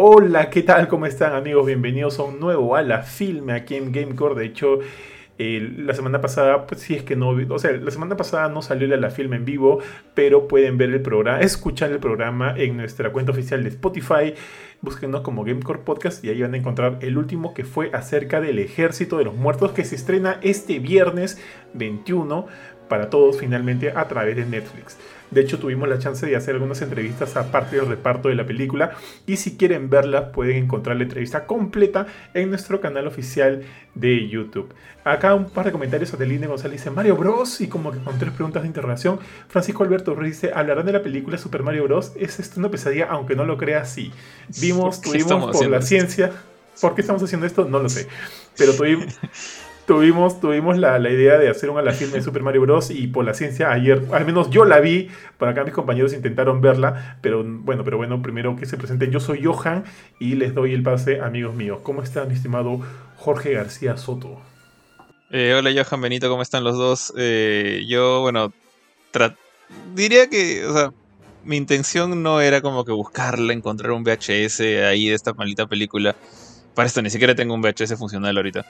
Hola, ¿qué tal? ¿Cómo están amigos? Bienvenidos a un nuevo a la filme aquí en Gamecore. De hecho, la semana pasada, pues sí es que no, o sea, la semana pasada no salió la, la film en vivo, pero pueden ver el programa, escuchar el programa en nuestra cuenta oficial de Spotify. Búsquenos como Gamecore Podcast y ahí van a encontrar el último que fue acerca del Ejército de los Muertos que se estrena este viernes 21 para todos finalmente a través de Netflix. De hecho, tuvimos la chance de hacer algunas entrevistas aparte del reparto de la película. Y si quieren verla, pueden encontrar la entrevista completa en nuestro canal oficial de YouTube. Acá un par de comentarios. Adeline González dice Mario Bros. Y como que con tres preguntas de interrogación. Francisco Alberto Ruiz dice: ¿Hablarán de la película Super Mario Bros? Es esto una pesadilla, aunque no lo crea así. Vimos, tuvimos por la ciencia. ¿Por qué estamos haciendo esto? No lo sé. Pero tuvimos, tuvimos, tuvimos la, idea de hacer un la de Super Mario Bros. y por la ciencia ayer, al menos yo la vi, por acá mis compañeros intentaron verla, pero bueno, pero bueno, primero que se presenten, yo soy Johan y les doy el pase, amigos míos. ¿Cómo está mi estimado Jorge García Soto? Eh, hola Johan Benito, ¿cómo están los dos? Eh, yo, bueno, diría que, o sea, mi intención no era como que buscarla, encontrar un VHS ahí de esta maldita película. Para esto ni siquiera tengo un VHS funcional ahorita.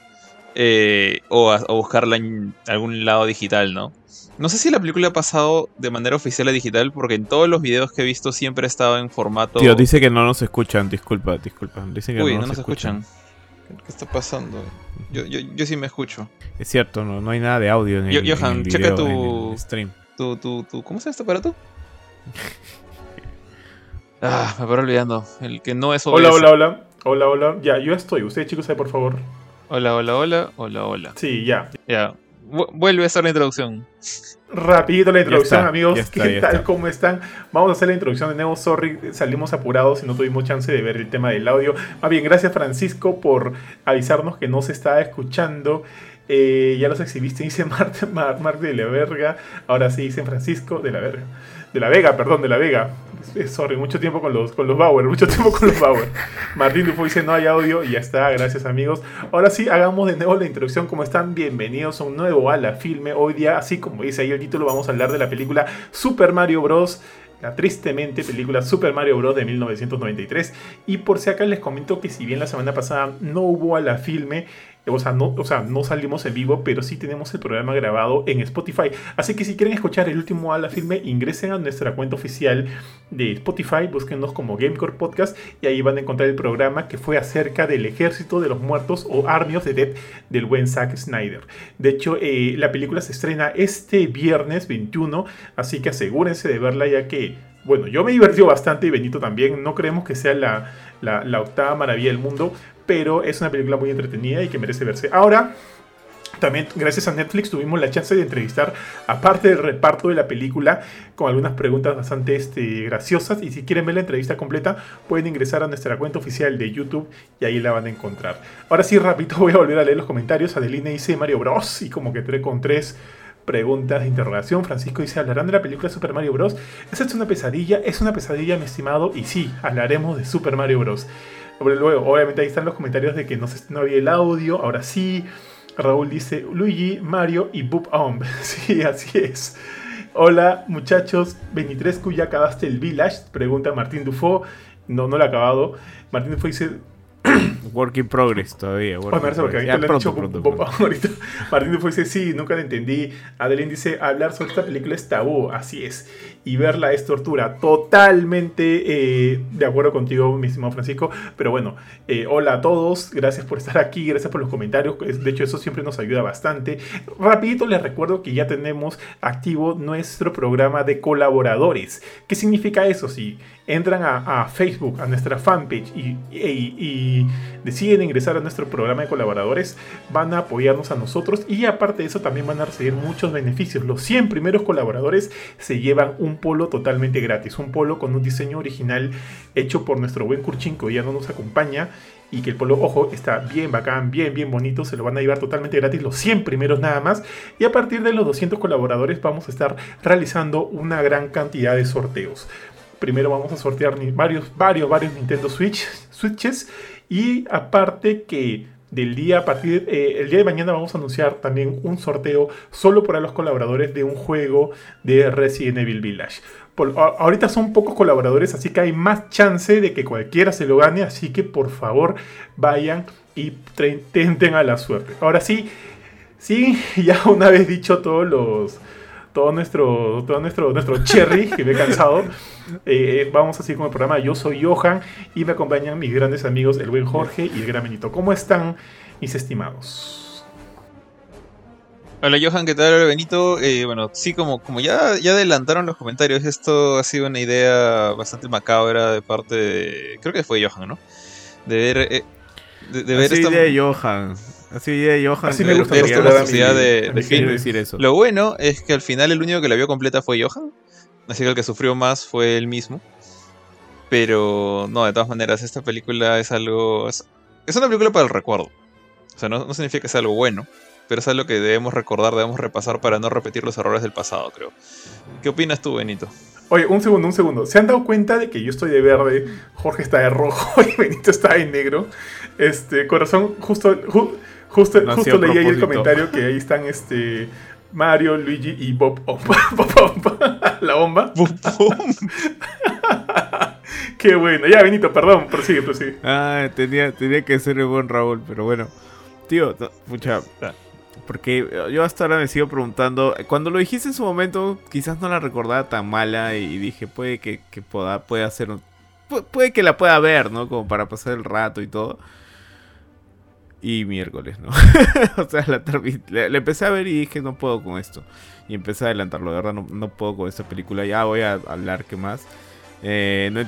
Eh, o, buscarla en algún lado digital, ¿no? No sé si la película ha pasado de manera oficial a digital, porque en todos los videos que he visto siempre ha estado en formato. Tío, dice que no nos escuchan, disculpa, disculpa. Dice que Uy, no, nos, escuchan. ¿Qué está pasando? Yo, yo, yo, sí me escucho. Es cierto, no, no hay nada de audio en el, Johan, checa tu, stream. Tu, tu, tu, ¿Cómo se llama este aparato? ah, me paro olvidando. El que no es OBS. Hola, hola, hola. Hola, hola. Ya, yo estoy. Ustedes, chicos, ahí, por favor. Hola, hola, hola, hola, hola. Sí, ya. Ya. Vuelve a hacer la introducción. Rapidito la introducción, amigos. ¿Qué tal? ¿Cómo están? Vamos a hacer la introducción de nuevo. Sorry, salimos apurados y no tuvimos chance de ver el tema del audio. Más bien, gracias Francisco por avisarnos que no se estaba escuchando. Eh, ya los exhibiste, dice Marta Mar, de la Verga. Ahora sí dicen Francisco de la Verga. De la Vega, perdón, de la Vega. Eh, sorry, mucho tiempo con los, con los Bauer, mucho tiempo con los Bauer. Martín Dufo dice no hay audio y ya está, gracias amigos. Ahora sí, hagamos de nuevo la introducción. ¿Cómo están? Bienvenidos a un nuevo a la filme. Hoy día, así como dice ahí el título, vamos a hablar de la película Super Mario Bros la tristemente película Super Mario Bros. de 1993. Y por si acá les comento que si bien la semana pasada no hubo a la filme, o sea, no, salimos en vivo, pero sí tenemos el programa grabado en Spotify. Así que si quieren escuchar el último a la filme, ingresen a nuestra cuenta oficial de Spotify, búsquenos como Gamecore Podcast y ahí van a encontrar el programa que fue acerca del ejército de los muertos o Army of the Dead del buen Zack Snyder. De hecho, eh, la película se estrena este viernes 21, así que asegúrense de verla ya que bueno, yo me divertido bastante y Benito también. No creemos que sea la, octava maravilla del mundo, pero es una película muy entretenida y que merece verse. Ahora, también gracias a Netflix tuvimos la chance de entrevistar, aparte del reparto de la película, con algunas preguntas bastante este, graciosas. Y si quieren ver la entrevista completa, pueden ingresar a nuestra cuenta oficial de YouTube y ahí la van a encontrar. Ahora sí, rápido voy a volver a leer los comentarios. Adeline dice Mario Bros. Y como que tres con tres preguntas de interrogación. Francisco dice, ¿hablarán de la película Super Mario Bros? ¿Esa es una pesadilla? Es una pesadilla, mi estimado, y sí, hablaremos de Super Mario Bros. Luego, obviamente ahí están los comentarios de que no, no había el audio, ahora sí. Raúl dice, Luigi, Mario y Boop Omb. Sí, así es. Hola muchachos, 23 ya acabaste el Village, pregunta Martín Dufo. No, no lo ha acabado. Martín Dufo dice, Work in progress todavía. Work porque ahorita han dicho ahorita. Martín dice, sí, nunca lo entendí. Adeline dice, hablar sobre esta película es tabú, así es. Y verla es tortura. Totalmente eh, de acuerdo contigo, mi estimado Francisco. Pero bueno, eh, hola a todos. Gracias por estar aquí, gracias por los comentarios. De hecho, eso siempre nos ayuda bastante. Rapidito les recuerdo que ya tenemos activo nuestro programa de colaboradores. ¿Qué significa eso? Si entran a, Facebook, a nuestra fanpage y, deciden ingresar a nuestro programa de colaboradores, van a apoyarnos a nosotros y aparte de eso también van a recibir muchos beneficios. Los 100 primeros colaboradores se llevan un polo totalmente gratis, un polo con un diseño original hecho por nuestro buen Kurchin que ya no nos acompaña y que el polo, ojo, está bien bacán, bien, bien bonito, se lo van a llevar totalmente gratis los 100 primeros nada más y a partir de los 200 colaboradores vamos a estar realizando una gran cantidad de sorteos. Primero vamos a sortear varios, varios, varios Nintendo Switch, Switches. Y aparte que del día a partir eh, el día de mañana vamos a anunciar también un sorteo solo para los colaboradores de un juego de Resident Evil Village. ahorita son pocos colaboradores, así que hay más chance de que cualquiera se lo gane, así que por favor vayan y intenten a la suerte. Ahora sí, sí, ya una vez dicho todos los todo nuestro, todo nuestro, nuestro cherry, que me he cansado. Eh, vamos así con el programa. Yo soy Johan y me acompañan mis grandes amigos, el buen Jorge y el gran Benito. ¿Cómo están, mis estimados? Hola Johan, ¿qué tal? Hola Benito. Eh, bueno, sí, como, como ya, ya adelantaron los comentarios, esto ha sido una idea bastante macabra de parte de... Creo que fue Johan, ¿no? De ver... Eh, de, ver esta... idea de Johan. Así de Johan. Así me gusta la sociedad de, Decir eso. Lo bueno es que al final el único que la vio completa fue Johan. Así que el que sufrió más fue él mismo. Pero no, de todas maneras, esta película es algo. Es, una película para el recuerdo. O sea, no, significa que sea algo bueno. Pero es algo que debemos recordar, debemos repasar para no repetir los errores del pasado, creo. ¿Qué opinas tú, Benito? Oye, un segundo, un segundo. ¿Se han dado cuenta de que yo estoy de verde, Jorge está de rojo y Benito está de negro? Este, corazón, justo, Justo, justo leí ahí el comentario que ahí están este Mario, Luigi y Bob La bomba. Qué bueno. Ya, Benito, perdón, prosigue, prosigue. Ah, tenía, tenía que ser el buen Raúl, pero bueno. Tío, mucha. Porque yo hasta ahora me sigo preguntando. Cuando lo dijiste en su momento, quizás no la recordaba tan mala y dije, puede que, que pueda, puede hacer Puede que la pueda ver, ¿no? Como para pasar el rato y todo y miércoles, ¿no? o sea, la, empecé a ver y dije, no puedo con esto. Y empecé a adelantarlo, de verdad, no, no puedo con esta película. Ya voy a hablar que más. Eh, no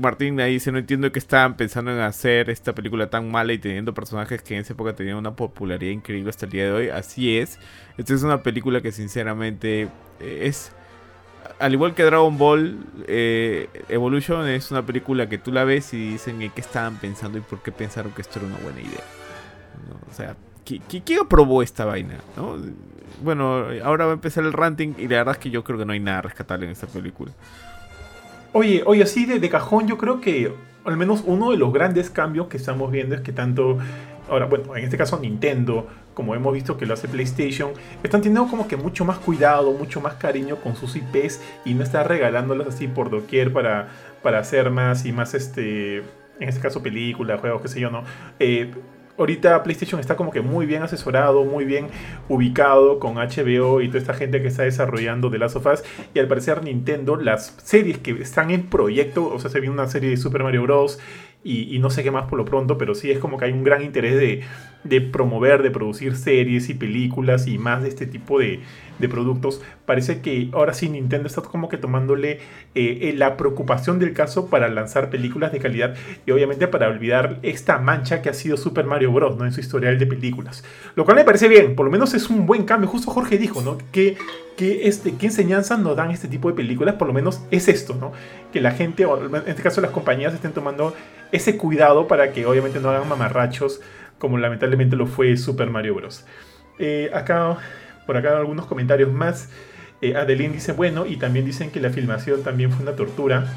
Martín ahí dice, no entiendo que estaban pensando en hacer esta película tan mala y teniendo personajes que en esa época tenían una popularidad increíble hasta el día de hoy. Así es. Esta es una película que sinceramente es... Al igual que Dragon Ball eh, Evolution, es una película que tú la ves y dicen en qué estaban pensando y por qué pensaron que esto era una buena idea. O sea, ¿quién aprobó esta vaina? Bueno, ahora va a empezar el ranting y la verdad es que yo creo que no hay nada rescatable en esta película. Oye, oye, así de, cajón yo creo que al menos uno de los grandes cambios que estamos viendo es que tanto Ahora, bueno, en este caso Nintendo, como hemos visto que lo hace PlayStation, están teniendo como que mucho más cuidado, mucho más cariño con sus IPs y no está regalándolas así por doquier para, para hacer más y más, este, en este caso películas, juegos, qué sé yo, ¿no? Eh, ahorita PlayStation está como que muy bien asesorado, muy bien ubicado con HBO y toda esta gente que está desarrollando The Last of Us. Y al parecer Nintendo, las series que están en proyecto, o sea, se viene una serie de Super Mario Bros. Y, no sé qué más por lo pronto, pero sí es como que hay un gran interés de, de promover, de producir series y películas y más de este tipo de, productos, parece que ahora sí Nintendo está como que tomándole eh, eh, la preocupación del caso para lanzar películas de calidad y obviamente para olvidar esta mancha que ha sido Super Mario Bros. ¿no? en su historial de películas. Lo cual me parece bien, por lo menos es un buen cambio. Justo Jorge dijo ¿no? que, que este, ¿qué enseñanza nos dan este tipo de películas? Por lo menos es esto, ¿no? que la gente, o en este caso las compañías, estén tomando ese cuidado para que obviamente no hagan mamarrachos como lamentablemente lo fue Super Mario Bros. Eh, acá por acá algunos comentarios más. Eh, Adeline dice, bueno, y también dicen que la filmación también fue una tortura.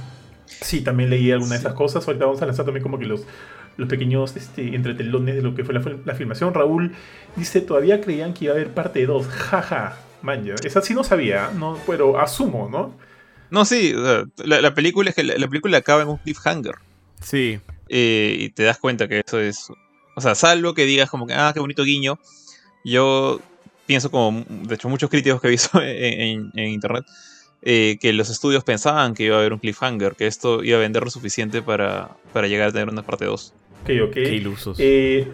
Sí, también leí alguna de esas cosas. Ahorita vamos a lanzar también como que los, los pequeños este, entretelones de lo que fue la, filmación. Raúl dice, todavía creían que iba a haber parte 2. Jaja, manja. Esa sí no sabía, ¿no? pero asumo, ¿no? No, sí, la, película es que la, película acaba en un cliffhanger. Sí. Eh, y te das cuenta que eso es. O sea, salvo que digas como que, ah, qué bonito guiño. Yo pienso como, de hecho, muchos críticos que he visto en, internet, eh, que los estudios pensaban que iba a haber un cliffhanger, que esto iba a vender lo suficiente para, para llegar a tener una parte 2. Ok, ok. Qué ilusos. Eh,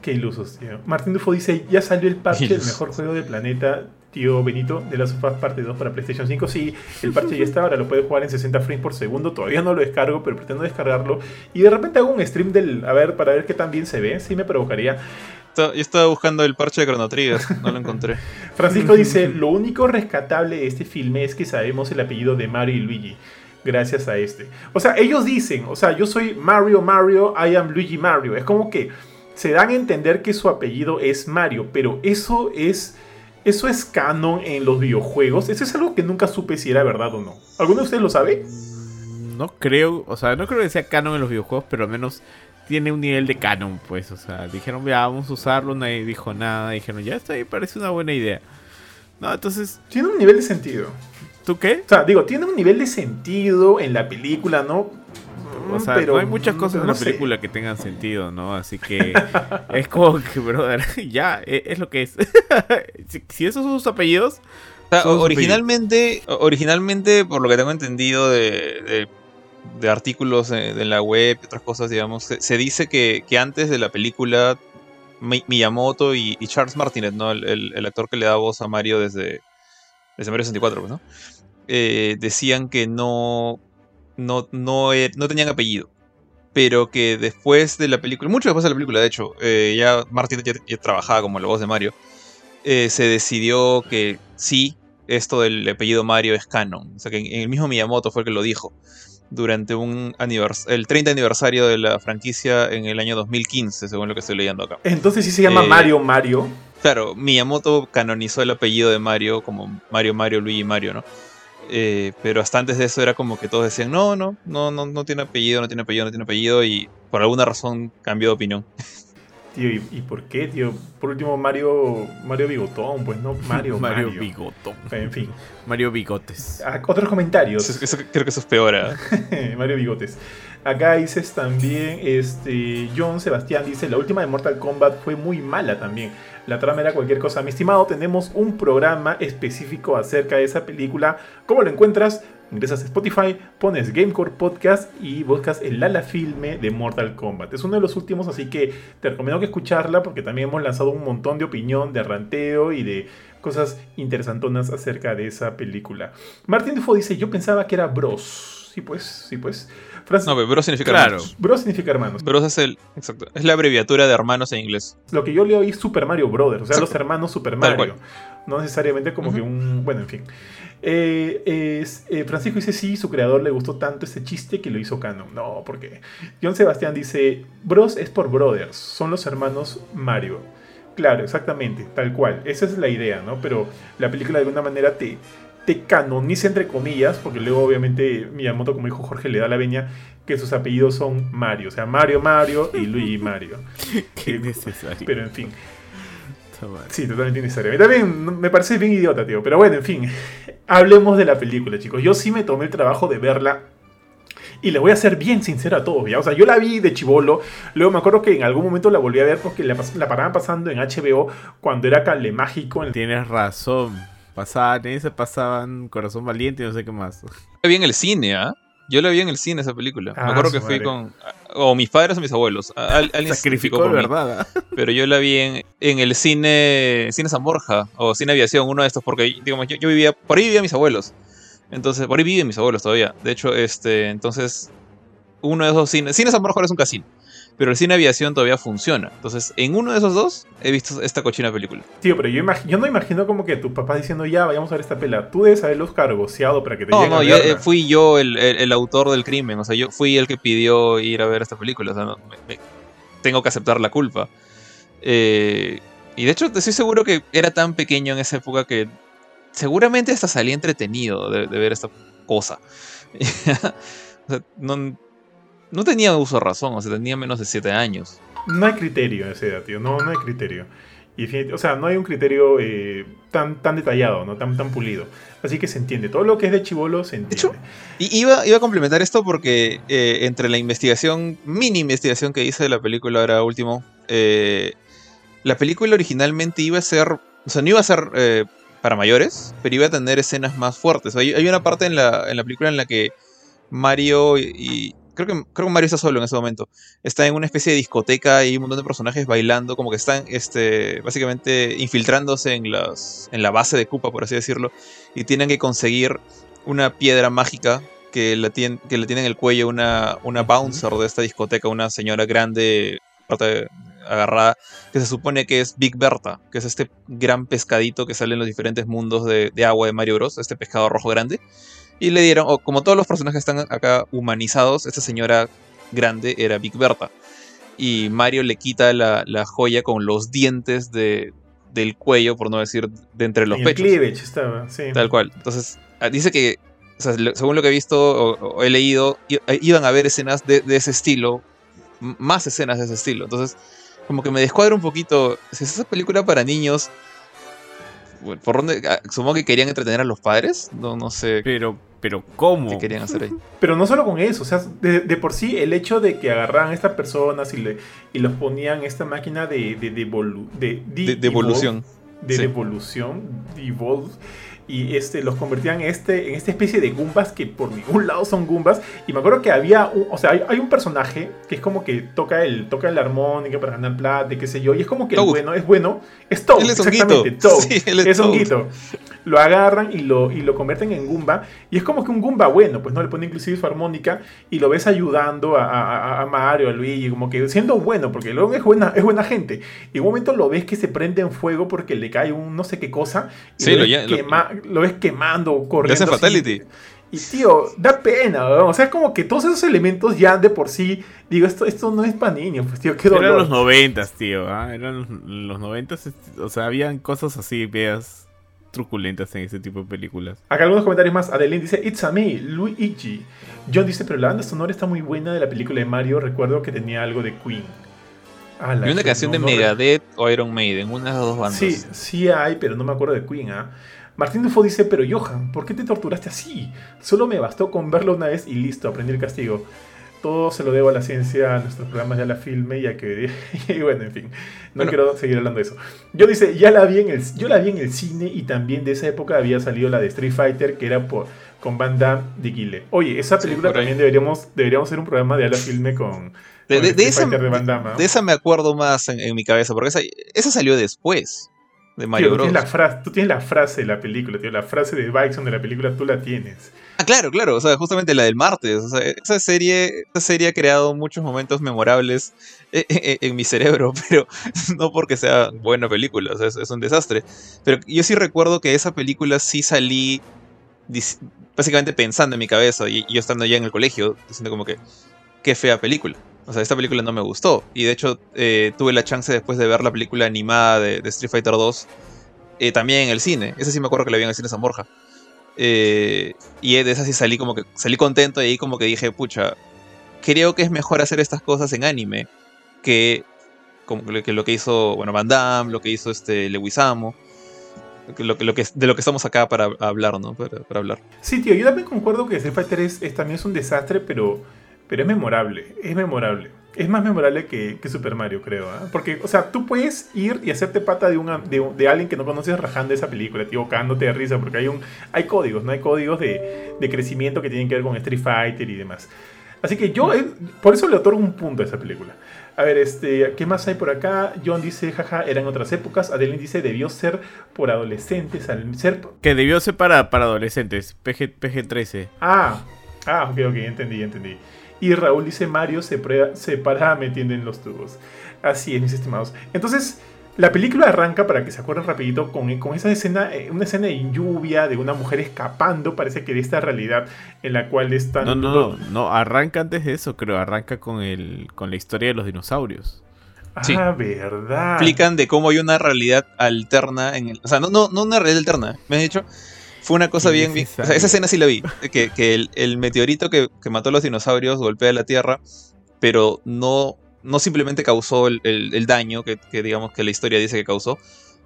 qué ilusos, tío. Martín Dufo dice, ya salió el parche del mejor juego del planeta, tío Benito, de la sofás parte 2 para PlayStation 5. Sí, el parche ya está, ahora lo puedes jugar en 60 frames por segundo. Todavía no lo descargo, pero pretendo descargarlo. Y de repente hago un stream del, a ver, para ver qué tan bien se ve. Sí me provocaría. Yo estaba buscando el parche de Chrono Trigger, no lo encontré. Francisco dice, lo único rescatable de este filme es que sabemos el apellido de Mario y Luigi. Gracias a este. O sea, ellos dicen, o sea, yo soy Mario Mario, I am Luigi Mario. Es como que se dan a entender que su apellido es Mario, pero eso es... ¿Eso es canon en los videojuegos? Eso es algo que nunca supe si era verdad o no. ¿Alguno de ustedes lo sabe? No creo, o sea, no creo que sea canon en los videojuegos, pero al menos tiene un nivel de canon, pues. O sea, dijeron, ya, vamos a usarlo, nadie dijo nada. Dijeron, ya está ahí, parece una buena idea. No, entonces. Tiene un nivel de sentido. ¿Tú qué? O sea, digo, tiene un nivel de sentido en la película, ¿no? O sea, no hay muchas cosas en la película que tengan sentido, ¿no? Así que es como que, brother, ya, e, es, lo que es. si, esos son sus apellidos. originalmente, originalmente, por lo que tengo entendido de, de, artículos en la web y otras cosas, digamos, se, dice que, que, antes de la película, Miyamoto y, Charles Martinet, ¿no? El, el, actor que le da voz a Mario desde, desde Mario 64, pues, ¿no? Eh, decían que no, no, no, e, no tenían apellido. Pero que después de la película, mucho después de la película, de hecho, eh, ya Martin ya, trabajaba como la voz de Mario, eh, se decidió que sí, esto del apellido Mario es canon. O sea, que en, el mismo Miyamoto fue el que lo dijo durante un el 30 aniversario de la franquicia en el año 2015, según lo que estoy leyendo acá. Entonces sí se llama Mario Mario. Claro, Miyamoto canonizó el apellido de Mario como Mario Mario Luigi Mario, ¿no? Eh, pero hasta antes de eso era como que todos decían, no, no, no, no, no tiene apellido, no tiene apellido, no tiene apellido, y por alguna razón cambió de opinión. Tío, ¿y, por qué, tío? Por último, Mario Mario Bigotón, pues no, Mario Mario, Bigotón. En fin. Mario Bigotes. Ah, otros comentarios. creo que eso es peor. ¿eh? Mario Bigotes. Acá dices también, este, John Sebastián dice, la última de Mortal Kombat fue muy mala también. La trama era cualquier cosa. Mi estimado, tenemos un programa específico acerca de esa película. ¿Cómo lo encuentras? Ingresas a Spotify, pones Gamecore Podcast y buscas el ala filme de Mortal Kombat. Es uno de los últimos, así que te recomiendo que escucharla porque también hemos lanzado un montón de opinión, de ranteo y de cosas interesantonas acerca de esa película. Martín Dufo dice, yo pensaba que era Bros. Sí, pues, sí, pues. No, Bros significa hermanos. Bros significa hermanos. Bros es el, exacto, es la abreviatura de hermanos en inglés. Lo que yo leo es Super Mario Brothers, o sea, los hermanos Super Mario. No necesariamente como que un, bueno, en fin. Eh, eh, Francisco dice, sí, su creador le gustó tanto ese chiste que lo hizo canon. No, porque John Sebastián dice, Bros es por Brothers, son los hermanos Mario. Claro, exactamente, tal cual. Esa es la idea, ¿no? Pero la película de alguna manera te, te canoniza entre comillas, porque luego obviamente Miyamoto, como dijo Jorge, le da la veña que sus apellidos son Mario. O sea, Mario Mario y Luigi Mario. Qué necesario. Pero en fin. Sí, totalmente innecesario. También me parece bien idiota, tío. Pero bueno, en fin. Hablemos de la película, chicos. Yo sí me tomé el trabajo de verla. Y le voy a ser bien sincero a todos, ¿ya? O sea, yo la vi de chivolo. Luego me acuerdo que en algún momento la volví a ver porque la, la paraban pasando en HBO cuando era Calle Mágico. Tienes razón. Pasaban ese, pasaban Corazón Valiente y no sé qué más. La vi en el cine, ¿ah? Yo la vi en el cine esa película. me ah, acuerdo que fui con. O mis padres o mis abuelos. alguien Sacrificó de verdad. ¿ah? Pero yo la vi en, en, el cine. Cine San Borja. O Cine Aviación, uno de estos. Porque digamos, yo, yo vivía. Por ahí vivían mis abuelos. Entonces, por ahí viven mis abuelos todavía. De hecho, este. Entonces. Uno de esos cines. Cine San Borja es un casino pero el cine aviación todavía funciona. Entonces, en uno de esos dos he visto esta cochina película. Tío, pero yo, yo no imagino como que tu papá diciendo, ya, vayamos a ver esta pela. Tú debes haberlos cargoseado para que te No, no, yo, eh, fui yo el, autor del crimen. O sea, yo fui el que pidió ir a ver esta película. O sea, tengo que aceptar la culpa. Eh, y de hecho, estoy seguro que era tan pequeño en esa época que seguramente hasta salía entretenido de, de ver esta cosa. o sea, no, no tenía uso de razón, o sea, tenía menos de 7 años. No hay criterio en esa edad, tío, no, no hay criterio. Y, o sea, no hay un criterio eh, tan, tan detallado, ¿no? Tan, tan pulido. Así que se entiende. Todo lo que es de chivolo se entiende. y iba, iba a complementar esto porque eh, entre la investigación, mini investigación que hice de la película ahora último, eh, la película originalmente iba a ser, o sea, no iba a ser para mayores, pero iba a tener escenas más fuertes. Hay, hay una parte en la, en la película en la que Mario y, creo que, creo que Mario está solo en ese momento. Está en una especie de discoteca y un montón de personajes bailando, como que están este, básicamente infiltrándose en, las, en la base de Koopa, por así decirlo, y tienen que conseguir una piedra mágica que le tiene, que le tiene en el cuello una, una bouncer de esta discoteca, una señora grande, agarrada, que se supone que es Big Berta, que es este gran pescadito que sale en los diferentes mundos de, de agua de Mario Bros, este pescado rojo grande. Y le dieron, o como todos los personajes están acá humanizados, esta señora grande era Big Berta. Y Mario le quita la, joya con los dientes de, del cuello, por no decir de entre los pechos. estaba, sí. Tal cual. Entonces, ah, dice que, según lo que he visto o, he leído, eh, iban a haber escenas de, ese estilo, más escenas de ese estilo. Entonces, como que me descuadra un poquito. Si es esa película para niños, ¿Por dónde? Ah, supongo que querían entretener a los padres. No, no sé. Pero, pero ¿cómo? ¿Qué querían hacer ahí? Pero no solo con eso, o sea, de, por sí el hecho de que agarraran a estas personas y, le, y los ponían en esta máquina de, de, de, de, devolución. De devolución, devolve y este, los convertían en, este, en esta especie de Goombas que por ningún lado son Goombas. Y me acuerdo que había, un, o sea, hay, un personaje que es como que toca el, toca el armónica para ganar plata qué sé yo. Y es como que el bueno es bueno. Es Toad, exactamente. es, un guito. Lo agarran y lo, y lo convierten en Goomba. Y es como que un Goomba bueno, pues no le pone inclusive su armónica y lo ves ayudando a, a, Mario, a Luigi, como que siendo bueno, porque luego es buena, es buena gente. Y en un momento lo ves que se prende en fuego porque le cae un no sé qué cosa. Y sí, lo, quema, lo ves quemando, corriendo. fatality. Y tío, da pena, O sea, como que todos esos elementos ya de por sí, digo, esto, esto no es para niños, pues tío, qué dolor. Eran los noventas, tío, ¿ah? eran los noventas, o sea, habían cosas así, veas, truculentas en ese tipo de películas. Acá algunos comentarios más. Adeline dice, It's a me, Luigi. John dice, pero la banda sonora está muy buena de la película de Mario. Recuerdo que tenía algo de Queen. Ah, y una canción de Megadeth o Iron Maiden, una de las dos bandas. Sí, sí hay, pero no me acuerdo de Queen, ¿ah? Martín Dufo dice, pero Johan, ¿por qué te torturaste así? Solo me bastó con verlo una vez y listo, aprendí el castigo. Todo se lo debo a la ciencia, a nuestros programas ya la filme, ya que... y bueno, en fin, no quiero seguir hablando de eso. Yo dice, ya la vi en el, yo la vi en el cine y también de esa época había salido la de Street Fighter, que era por, con Banda de Guile. Oye, esa película también deberíamos, deberíamos hacer un programa de la filme con... De, esa, de, esa, me acuerdo más en, mi cabeza, porque esa, esa salió después de Mario Bros. Tú tienes, la frase, tú tienes la frase de la película, tío. La frase de Bison de la película tú la tienes. Ah, claro, claro. O sea, justamente la del martes. O sea, esa serie, esa serie ha creado muchos momentos memorables eh, eh, eh, en, mi cerebro, pero no porque sea buena película. O sea, es, un desastre. Pero yo sí recuerdo que esa película sí salí básicamente pensando en mi cabeza y yo estando ya en el colegio, diciendo como que, qué fea película. O sea, esta película no me gustó. Y de hecho, eh, tuve la chance después de ver la película animada de, Street Fighter 2, eh, también en el cine. Esa sí me acuerdo que la vi en el cine San Borja. Eh, y de esa sí salí como que salí contento y ahí como que dije, pucha, creo que es mejor hacer estas cosas en anime que, como que lo que hizo, bueno, Van Damme, lo que hizo este Lewisamo. Lo, lo que, de lo que estamos acá para hablar, ¿no? Para, hablar. Sí, tío, yo también concuerdo que Street Fighter es, también es un desastre, pero pero es memorable, es memorable. Es más memorable que, Super Mario, creo. ¿ah? Porque, o sea, tú puedes ir y hacerte pata de, una, de, alguien que no conoces rajando esa película, tío, cagándote de risa, porque hay, un, hay códigos, ¿no? Hay códigos de, crecimiento que tienen que ver con Street Fighter y demás. Así que yo, eh, por eso le otorgo un punto a esa película. A ver, este, ¿qué más hay por acá? John dice, jaja, eran otras épocas. Adeline dice, debió ser por adolescentes. Al ser... Que debió ser para, para adolescentes, PG, PG-13. Ah, ah, ok, ok, entendí, entendí. Y Raúl dice, Mario se, se para metiendo en los tubos. Así es, mis estimados. Entonces, la película arranca, para que se acuerden rapidito, con, con esa escena, eh, una escena en lluvia de una mujer escapando, parece que de esta realidad en la cual están... No, no, no, arranca antes de eso, creo, arranca con, el, con la historia de los dinosaurios. Ah, verdad. Explican de cómo hay una realidad alterna en el... O sea, no, no, no una realidad alterna, me has dicho fue una cosa bien, bien o sea, esa escena sí la vi. Que, que el, meteorito que, que, mató a los dinosaurios golpea la Tierra, pero no, no simplemente causó el, el, daño que, que, digamos que la historia dice que causó,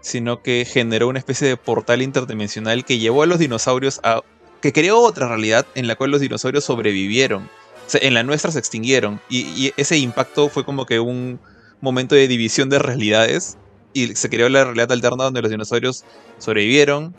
sino que generó una especie de portal interdimensional que llevó a los dinosaurios a. que creó otra realidad en la cual los dinosaurios sobrevivieron. O sea, en la nuestra se extinguieron. Y, y ese impacto fue como que un momento de división de realidades. Y se creó la realidad alterna donde los dinosaurios sobrevivieron,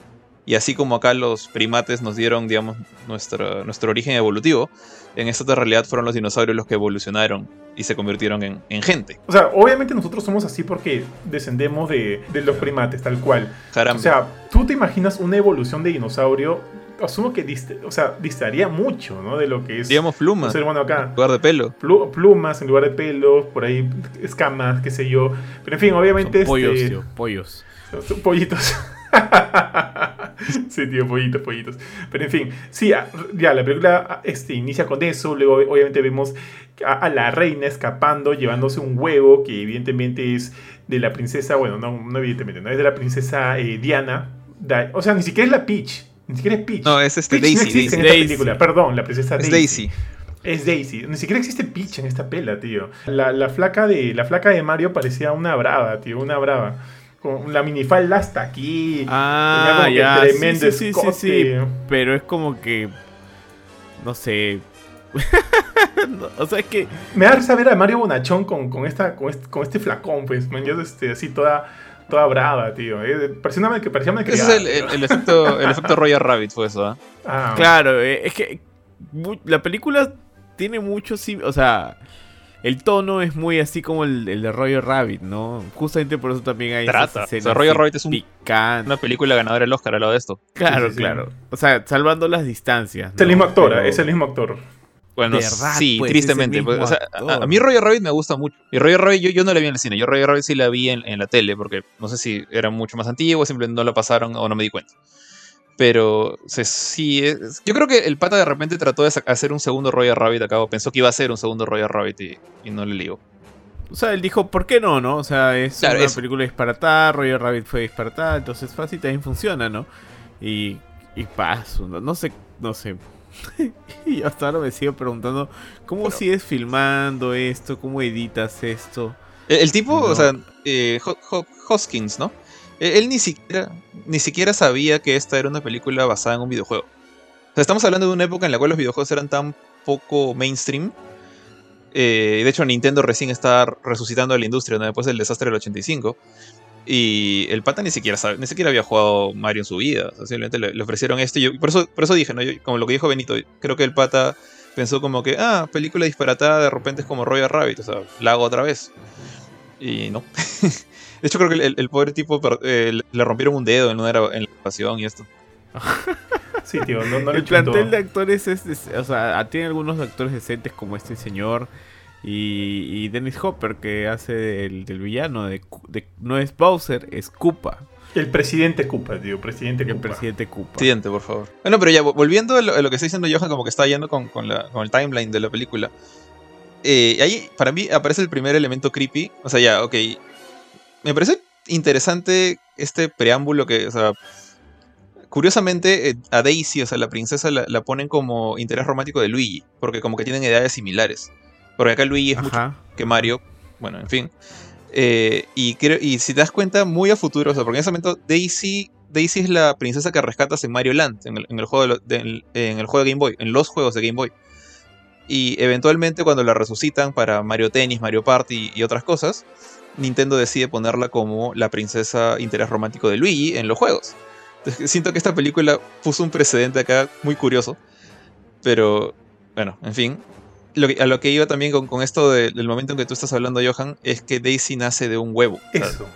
y así como acá los primates nos dieron, digamos, nuestro, nuestro origen evolutivo, en esta otra realidad fueron los dinosaurios los que evolucionaron y se convirtieron en, gente. O sea, obviamente nosotros somos así porque descendemos de, los primates, tal cual. O sea, tú te imaginas una evolución de dinosaurio asumo que o sea, distaría mucho, ¿no? De lo que es. Digamos plumas. Ser bueno acá. En lugar de pelo. plumas en lugar de pelo, por ahí escamas, qué sé yo. Pero en fin, obviamente. pollos, este, tío, pollos. Son pollitos. sí, tío, pollitos, pollitos. Pero en fin, sí, ah, ya la película este, inicia con eso. Luego, obviamente, vemos a, la reina escapando, llevándose un huevo que, evidentemente, es de la princesa. Bueno, no, no evidentemente, no es de la princesa eh, Diana. o sea, ni siquiera es la Peach. Ni siquiera es Peach. No, es este Daisy. No existe en esta película. Perdón, la princesa es Daisy. Es Daisy. Ni siquiera existe Peach en esta pela, tío. La, la, flaca de, la flaca de Mario parecía una brava, tío. Una brava con la minifalda hasta aquí. Ah, ya. Tremendo sí, sí, sí, Pero es como que. No sé. o sea, es que. Me da saber a Mario Bonachón con, con, esta, con, este, flacón, pues. Me este, así toda, toda brava, tío. Eh, parecía una, que parecía Ese es el, el, efecto, el efecto Royal Rabbit, fue eso, ¿ah? ah. Claro, eh, es que. La película tiene mucho. O sea el tono es muy así como el, de Roger Rabbit, ¿no? Justamente por eso también hay. Trata. O sea, Roger Rabbit es un, una película ganadora del Oscar al lado de esto. Claro, claro. O sea, salvando las distancias. Es el mismo actor, es el mismo actor. Bueno, sí, pues, tristemente. Pues, o sea, a, mí Roger Rabbit me gusta mucho. Y Roger Rabbit yo, yo no la vi en el cine. Yo Roger Rabbit sí la vi en, en la tele, porque no sé si era mucho más antiguo, simplemente no la pasaron o no me di cuenta. Pero sí, yo creo que el pata de repente trató de hacer un segundo Royal Rabbit acá, pensó que iba a ser un segundo Royal Rabbit y, no le ligo. O sea, él dijo, ¿por qué no, no? O sea, es una película disparatada, Royal Rabbit fue disparatada, entonces fácil también funciona, ¿no? Y, y paso, no, sé, no sé. y hasta ahora me sigo preguntando, ¿cómo sigues filmando esto? ¿Cómo editas esto? El, tipo, o sea, eh, Hoskins, ¿no? E-, él ni siquiera, ni siquiera sabía que esta era una película basada en un videojuego. O sea, estamos hablando de una época en la cual los videojuegos eran tan poco mainstream. Eh, de hecho, Nintendo recién está resucitando a la industria después del desastre del 85. Y el pata ni siquiera sabe, ni siquiera había jugado Mario en su vida. simplemente le, ofrecieron esto. Y por, eso, por eso dije, ¿no? como lo que dijo Benito, creo que el pata pensó como que, ah, película disparatada, de repente es como Royal Rabbit. O sea, la hago otra vez. Y no. De hecho, creo que el, pobre tipo eh, le rompieron un dedo en, una, en la pasión y esto. sí, tío, no, no El plantel de actores es, O sea, tiene algunos actores decentes como este señor. Y, Dennis Hopper, que hace el, del villano. De, no es Bowser, es Koopa. El presidente Koopa, tío. Presidente El presidente Koopa. Presidente, por favor. Bueno, pero ya, volviendo a lo, que está diciendo Johan, como que está yendo con, con, el timeline de la película. Eh, ahí, para mí, aparece el primer elemento creepy. O sea, ya, ok me parece interesante este preámbulo que, o sea, curiosamente eh, a Daisy, o sea, la princesa la, ponen como interés romántico de Luigi, porque como que tienen edades similares. Porque acá Luigi es mucho que Mario, bueno, en fin. Eh, y, y si te das cuenta, muy a futuro, o sea, porque en ese momento Daisy, Daisy es la princesa que rescatas en Mario Land, en el, juego, de, en el juego de Game Boy, en los juegos de Game Boy. Y eventualmente cuando la resucitan para Mario Tennis, Mario Party y otras cosas, Nintendo decide ponerla como la princesa interés romántico de Luigi en los juegos. siento que esta película puso un precedente acá muy curioso. Pero, bueno, en fin. a lo que iba también con, esto del momento en que tú estás hablando, Johan, es que Daisy nace de un huevo. Eso.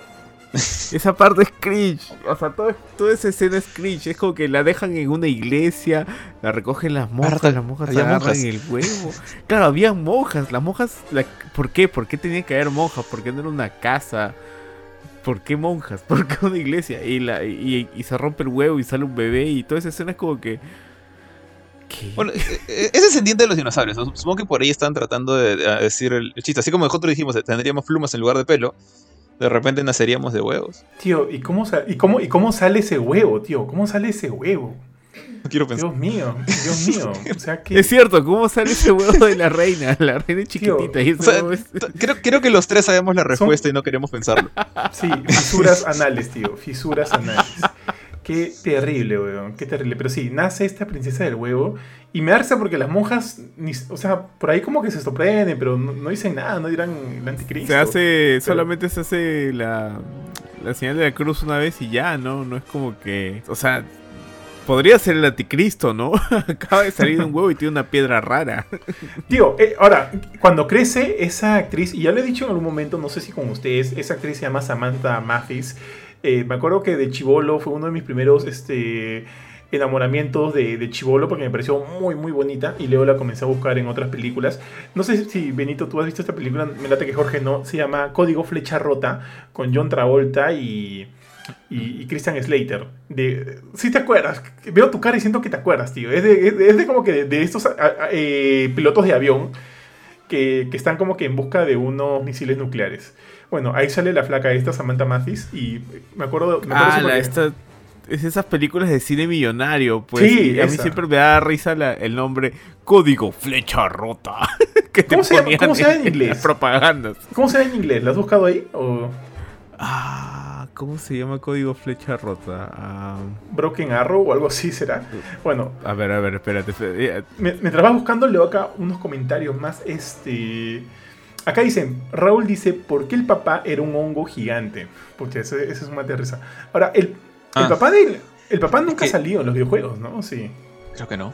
Esa parte es cringe. O sea, todo, toda esa escena es cringe. Es como que la dejan en una iglesia, la recogen las monjas, las monjas agarran el huevo. Claro, había monjas. Las monjas, ¿por qué? ¿Por qué tenía que haber monjas? ¿Por qué no era una casa? ¿Por qué monjas? ¿Por qué una iglesia? Y, la, y, se rompe el huevo y sale un bebé y toda esa escena es como que... Bueno, e, e, es descendiente de los dinosaurios. Supongo que por ahí están tratando de, decir el chiste. Así como nosotros dijimos, tendríamos plumas en lugar de pelo de repente naceríamos de huevos. Tío, ¿y cómo, y cómo, y cómo sale ese huevo, tío? ¿Cómo sale ese huevo? No quiero pensar. Dios mío, Dios mío. O sea, Es cierto, ¿cómo sale ese huevo de la reina? La reina es chiquitita. y creo, creo, que los tres sabemos la respuesta y no queremos pensarlo. Sí, fisuras anales, tío. Fisuras anales. Qué terrible, weón. Qué terrible. Pero sí, nace esta princesa del huevo. Y me arsa porque las monjas, o sea, por ahí como que se sorprenden, pero no, dicen nada, no dirán el anticristo. Se hace, solamente se hace la, la señal de la cruz una vez y ya, ¿no? No es como que, o sea, podría ser el anticristo, ¿no? Acaba de salir de un huevo y tiene una piedra rara. Tío, eh, ahora, cuando crece esa actriz, y ya lo he dicho en algún momento, no sé si con ustedes, esa actriz se llama Samantha Mathis. Eh, me acuerdo que de Chivolo fue uno de mis primeros este, enamoramientos de, de Chivolo porque me pareció muy, muy bonita y luego la comencé a buscar en otras películas. No sé si, Benito, tú has visto esta película, me late que Jorge no, se llama Código Flecha Rota con John Travolta y, y, Christian Slater. De, si te acuerdas, veo tu cara y siento que te acuerdas, tío. Es de, es de como que de, estos eh, pilotos de avión que, que están como que en busca de unos misiles nucleares. Bueno, ahí sale la flaca esta, Samantha Mathis, y me acuerdo... Me ah, la, esta, es esas películas de cine millonario, pues. Sí, a mí siempre me da risa el nombre Código Flecha Rota. que ¿Cómo, se, ¿Cómo se llama en inglés? propagandas. ¿Cómo se llama en inglés? ¿La has buscado ahí? O... Ah, ¿Cómo se llama código flecha rota? Ah, Broken Arrow o algo así será. Bueno. A ver, a ver, espérate. Mientras vas buscando, leo acá unos comentarios más. Este. Acá dicen, Raúl dice, ¿por qué el papá era un hongo gigante? Porque ese, es una risa. Ahora, el, el ah. papá de el papá nunca ha salido en los videojuegos, ¿no? Sí. Creo que no.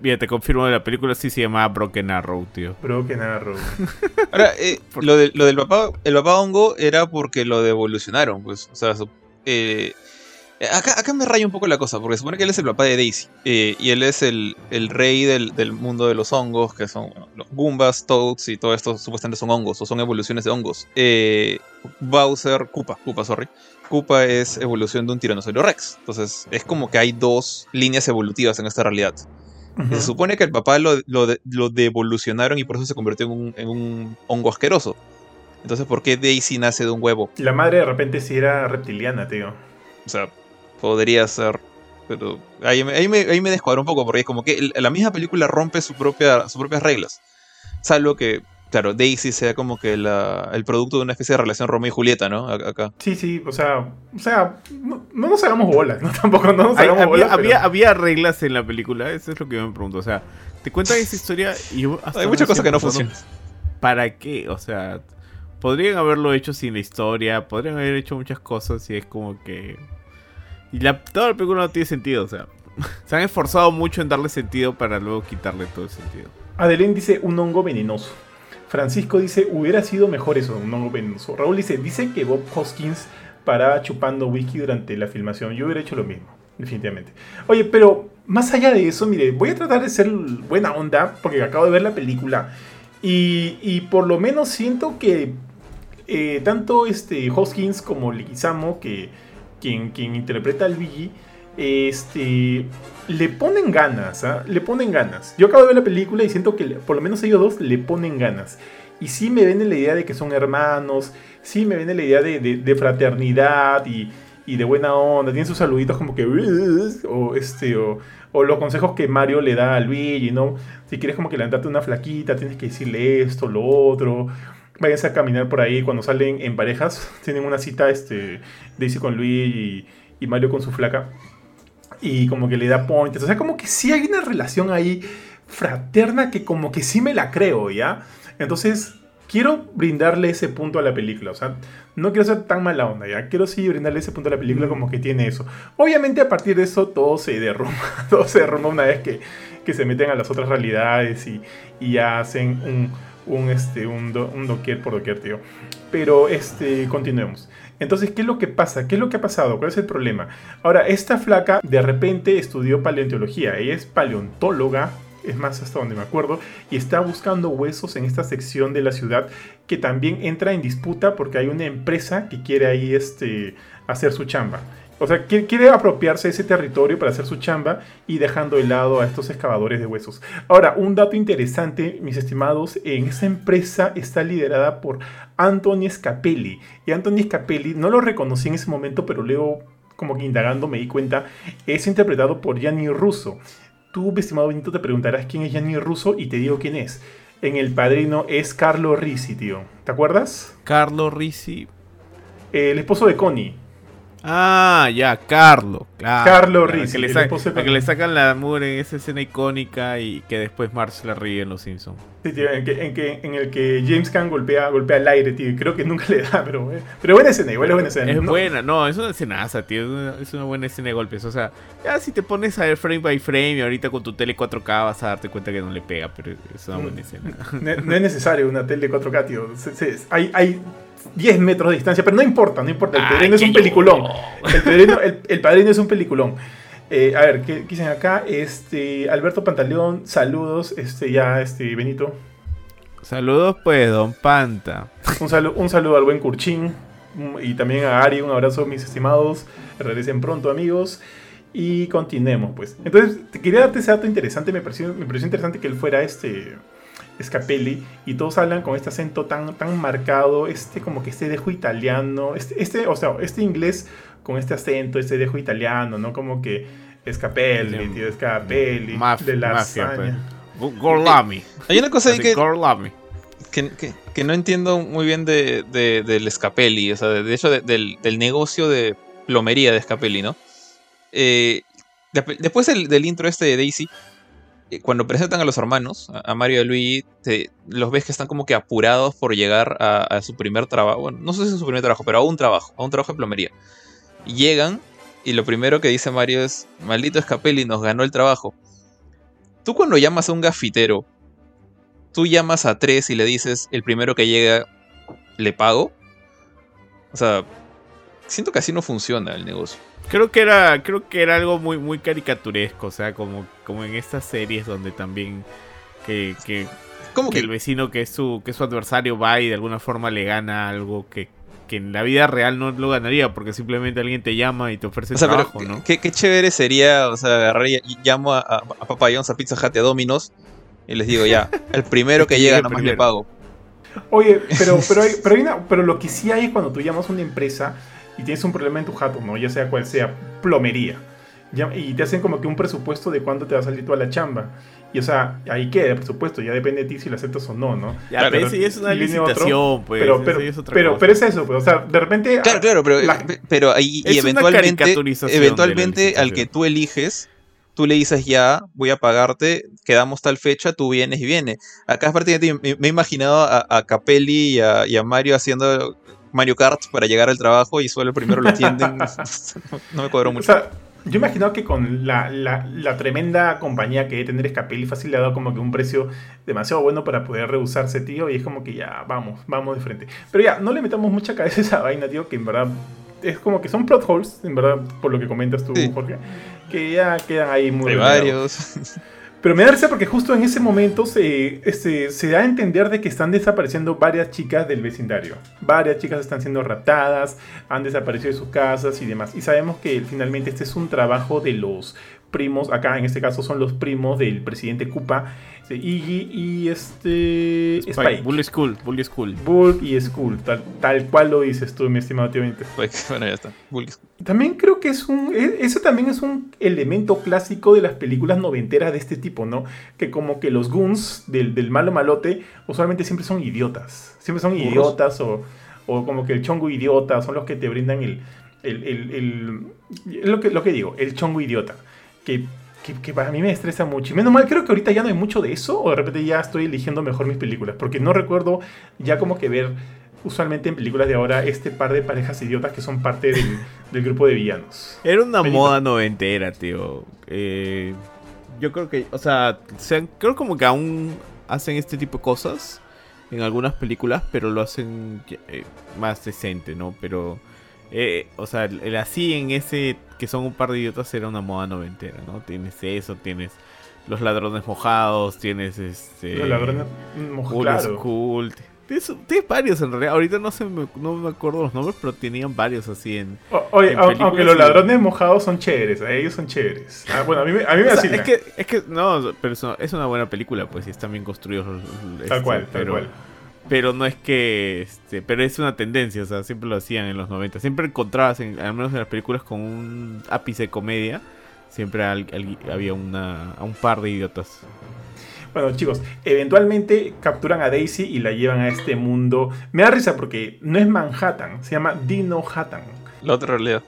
Mira, te confirmo de la película sí se llama Broken Arrow, tío. Broken Arrow. Ahora, eh, lo, lo del papá, el papá hongo era porque lo devolucionaron, pues. O sea, eh, acá, acá me raya un poco la cosa, porque supone que él es el papá de Daisy. Eh, y él es el, el rey del, del, mundo de los hongos, que son los Goombas, Toads y todo esto supuestamente son hongos, o son evoluciones de hongos. Bowser, Koopa, Koopa, sorry. Koopa es evolución de un tiranosaurio Rex. Entonces, es como que hay dos líneas evolutivas en esta realidad. Se supone que el papá lo, lo, devolucionaron y por eso se convirtió en un, en un, hongo asqueroso. Entonces, ¿por qué Daisy nace de un huevo? La madre de repente sí era reptiliana, tío. O sea, podría ser. Pero ahí, ahí, me, ahí me descuadra un poco, porque es como que la misma película rompe su propia, sus propias reglas. Salvo que claro, Daisy sea como que el producto de una especie de relación Romeo y Julieta, ¿no? Acá. Sí, sí, o sea, o sea, no, nos hagamos bolas, ¿no? Tampoco no nos hagamos bolas. Había, había, reglas en la película, eso es lo que yo me pregunto. O sea, te cuentan esa historia y Hay muchas cosas que no funcionan. ¿Para qué? O sea, podrían haberlo hecho sin la historia, podrían haber hecho muchas cosas y es como que... Y la, toda la película no tiene sentido, o sea, se han esforzado mucho en darle sentido para luego quitarle todo el sentido. Adeline dice un hongo venenoso. Francisco dice, hubiera sido mejor eso, un hongo venenoso. Raúl dice, dice que Bob Hoskins paraba chupando whisky durante la filmación. Yo hubiera hecho lo mismo, definitivamente. Oye, pero más allá de eso, mire, voy a tratar de ser buena onda, porque acabo de ver la película. Y, por lo menos siento que eh, tanto este Hoskins como Leguizamo, que quien, quien interpreta al Luigi, este, le ponen ganas, ¿ah? le ponen ganas. Yo acabo de ver la película y siento que por lo menos ellos dos le ponen ganas. Y sí me ven en la idea de que son hermanos, sí me ven en la idea de, fraternidad y, de buena onda. Tienen sus saluditos como que... O, este, o, los consejos que Mario le da a Luigi, ¿no? Si quieres como que levantarte una flaquita, tienes que decirle esto, lo otro. Váyanse a caminar por ahí cuando salen en parejas. Tienen una cita, este, Daisy con Luigi y Mario con su flaca y como que le da points. O sea, como que sí hay una relación ahí fraterna que como que sí me la creo, ¿ya? Entonces, quiero brindarle ese punto a la película. O sea, no quiero ser tan mala onda, ¿ya? Quiero sí brindarle ese punto a la película como que tiene eso. Obviamente a partir de eso todo se derrumba. Todo se derrumba una vez que, que se meten a las otras realidades y, y ya hacen un, un, este, un, un doquier por doquier, tío. Pero este, continuemos. Entonces, ¿qué es lo que pasa? ¿Qué es lo que ha pasado? ¿Cuál es el problema? Ahora, esta flaca de repente estudió paleontología. Ella es paleontóloga, es más hasta donde me acuerdo, y está buscando huesos en esta sección de la ciudad que también entra en disputa porque hay una empresa que quiere ahí este, hacer su chamba. O sea, quiere apropiarse de ese territorio para hacer su chamba y dejando de lado a estos excavadores de huesos. Ahora, un dato interesante, mis estimados, en esa empresa está liderada por Anthony Scapelli. Y Anthony Scapelli, no lo reconocí en ese momento, pero luego, como que indagando, me di cuenta, es interpretado por Gianni Russo. Tú, estimado Benito, te preguntarás quién es Gianni Russo y te digo quién es. En El Padrino es Carlo Risi, tío. ¿Te acuerdas? Carlo Risi. El esposo de Connie. Ah, ya, Carlo, claro. Carlo Rizzi. Que, le, que le sacan la mugre en esa escena icónica y que después Marx la ríe en Los Simpsons. Sí, tío, en, que, en, el que James Caan golpea, golpea el aire, tío. Creo que nunca le da, pero, pero buena escena, igual es buena escena. Es buena, no, es una escenaza, tío. Es una, buena escena de golpes. O sea, ya si te pones a ver frame by frame y ahorita con tu tele 4K vas a darte cuenta que no le pega, pero es una buena escena. No, es necesario una tele 4K, tío. hay, hay 10 metros de distancia, pero no importa, no importa. El padrino es un peliculón. El padrino, es un peliculón. Eh, a ver, ¿qué, dicen acá? Este, Alberto Pantaleón, saludos. Este, ya, este, Benito. Saludos, pues, don Panta. Un, un saludo al buen Curchín. Y también a Ari, un abrazo, mis estimados. Regresen pronto, amigos. Y continuemos, pues. Entonces, te quería darte ese dato interesante. Me pareció, me pareció interesante que él fuera este Scapelli y todos hablan con este acento tan, tan marcado, este como que este dejo italiano, este, este, o sea, este inglés con este acento, este dejo italiano, ¿no? Como que Scapelli, tío, Scapelli, de la mafia, pues. Gorlami. Hay una cosa ahí que, que, no entiendo muy bien de, del Scapelli, o sea, de, hecho del, negocio de plomería de Scapelli, ¿no? Eh, después del, intro este de Daisy, cuando presentan a los hermanos, a, Mario y a Luigi, los ves que están como que apurados por llegar a, su primer trabajo. Bueno, no sé si es su primer trabajo, pero a un trabajo, a un trabajo de plomería. llegan y lo primero que dice Mario es, maldito Scapelli, nos ganó el trabajo. Tú cuando llamas a un gafitero, tú llamas a tres y le dices, el primero que llega, le pago. O sea, siento que así no funciona el negocio. Creo que era, creo que era algo muy, muy caricaturesco, o sea, como, como en estas series donde también que, que, que, el vecino que es su, que su adversario va y de alguna forma le gana algo que, en la vida real no lo ganaría porque simplemente alguien te llama y te ofrece trabajo, ¿no? Qué, chévere sería, o sea, agarrar y llamo a, a, a Papa John's, a Pizza Hut, a Dominos y les digo, ya, el primero que llega nomás le pago. Oye, pero, pero, pero, pero lo que sí hay es cuando tú llamas a una empresa y tienes un problema en tu jato, ¿no? Ya sea cual sea, plomería. y te hacen como que un presupuesto de cuánto te va a salir toda la chamba. Y o sea, ahí queda el presupuesto, ya depende de ti si lo aceptas o no, ¿no? Ya, pero, sí es una licitación, pues. Pero, pero, es pero, pero, es eso, pues, o sea, de repente. Claro, claro, pero, pero ahí, y eventualmente, eventualmente al que tú eliges tú le dices ya, voy a pagarte, quedamos tal fecha, tú vienes y viene. Acá es prácticamente, me, he imaginado a, Capelli y a, Mario haciendo Mario Kart para llegar al trabajo y solo el primero lo atienden. no, me cuadró mucho. O sea, yo imaginado que con la, tremenda compañía que debe tener Capelli fácil le ha dado como que un precio demasiado bueno para poder rehusarse, tío, y es como que ya, vamos, vamos de frente. Pero ya, no le metamos mucha cabeza a esa vaina, tío, que en verdad es como que son plot holes, en verdad, por lo que comentas tú, Jorge, que ya quedan ahí muy... Hay varios. Pero me da risa porque justo en ese momento se, este, se da a entender de que están desapareciendo varias chicas del vecindario. Varias chicas están siendo raptadas, han desaparecido de sus casas y demás. Y sabemos que finalmente este es un trabajo de los primos, acá en este caso son los primos del presidente Kupa, este, Iggy y este Spike. Bull School, Bull School. Bull y School, tal, tal cual lo dices tú, mi estimado tío Bueno, ya está. También creo que es un. E, eso también es un elemento clásico de las películas noventeras de este tipo, ¿no? Que como que los goons del, del malo malote usualmente siempre son idiotas. Siempre son idiotas o, o como que el chongo idiota son los que te brindan el. el, el, el lo, que, lo que digo, el chongo idiota. Que que, para mí me estresa mucho. Y menos mal, creo que ahorita ya no hay mucho de eso, o de repente ya estoy eligiendo mejor mis películas, porque no recuerdo ya como que ver usualmente en películas de ahora este par de parejas idiotas que son parte del, grupo de villanos. Era una moda noventera, tío. Eh, yo creo que, o sea, creo como que aún hacen este tipo de cosas en algunas películas, pero lo hacen eh, más decente, ¿no? Pero eh, o sea, el, así en ese que son un par de idiotas era una moda noventera, ¿no? Tienes eso, tienes los ladrones mojados, tienes este. Los ladrones mojados. Tienes, varios en realidad. Ahorita no, sé, no me acuerdo los nombres, pero tenían varios así en. oye, aunque los ladrones mojados son chéveres, eh, ellos son chéveres. Ah, bueno, a mí, a mí me o es que, es que, no, pero es una buena película, pues, y están bien construidos. Tal este, cual, tal cual pero no es que este, pero es una tendencia, o sea, siempre lo hacían en los 90. Siempre encontrabas, en, al menos en las películas con un ápice de comedia, siempre había una, un par de idiotas. Bueno, chicos, eventualmente capturan a Daisy y la llevan a este mundo. Me da risa porque no es Manhattan, se llama Dino Hattan. La otra realidad.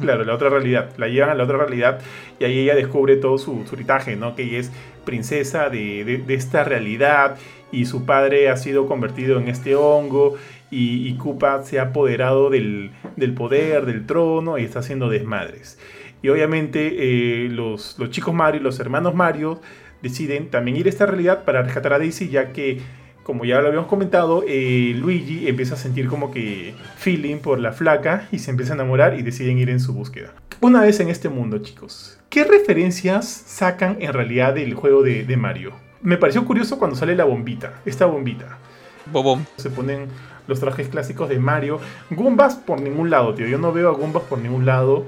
Claro, la otra realidad. La llevan a la otra realidad y ahí ella descubre todo su, su ¿no? Que ella es princesa de, de esta realidad y su padre ha sido convertido en este hongo y, y Koopa se ha apoderado del, poder, del trono y está haciendo desmadres. Y obviamente eh, los, chicos Mario los hermanos Mario deciden también ir a esta realidad para rescatar a Daisy ya que, como ya lo habíamos comentado, eh, Luigi empieza a sentir como que feeling por la flaca y se empieza a enamorar y deciden ir en su búsqueda. Una vez en este mundo, chicos, ¿qué referencias sacan en realidad del juego de Mario? Me pareció curioso cuando sale la bombita, esta bombita. Bobom. Se ponen los trajes clásicos de Mario. Goombas por ningún lado, tío. Yo no veo a Goombas por ningún lado.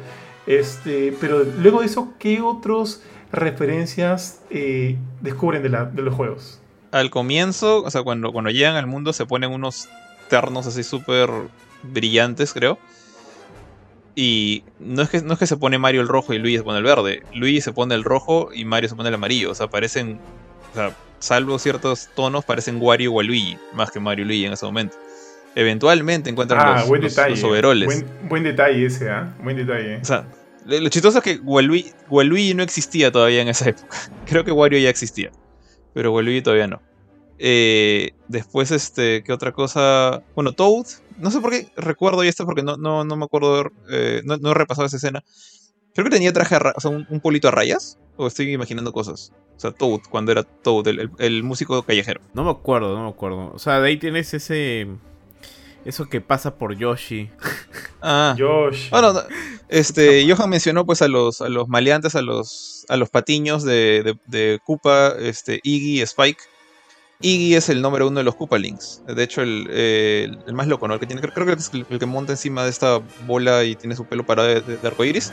Este, pero luego de eso, ¿qué otros referencias eh, descubren de, los juegos? Al comienzo, o sea, cuando, cuando llegan al mundo se ponen unos ternos así súper brillantes, creo. Y no es, que, no es que se pone Mario el rojo y Luigi se pone el verde. Luigi se pone el rojo y Mario se pone el amarillo. O sea, parecen O sea, salvo ciertos tonos, parecen Wario o Luigi, más que Mario y Luigi en ese momento. Eventualmente encuentran ah, los, buen detalle. overoles. Buen, detalle ese, ¿ah? Buen detalle. O sea, lo chistoso es que Waluigi, no existía todavía en esa época. Creo que Wario ya existía, pero Waluigi todavía no. Eh, después, este, ¿qué otra cosa? Bueno, Toad. No sé por qué recuerdo y esto porque no, no, no me acuerdo, eh, no, no, he repasado esa escena. Creo que tenía traje, o sea, un, un, polito a rayas. O estoy imaginando cosas. O sea, Toad, cuando era Toad, el, el, músico callejero. No me acuerdo, no me acuerdo. O sea, de ahí tienes ese. Eso que pasa por Yoshi. Ah. Yoshi. Bueno, este, Johan mencionó pues a los, a los maleantes, a los, a los patiños de, de, de Koopa, este, Iggy Spike. Iggy es el número uno de los Koopa Links. De hecho, el, el, más loco, ¿no? El que tiene, creo, que es el, que monta encima de esta bola y tiene su pelo parado de, de, arco iris.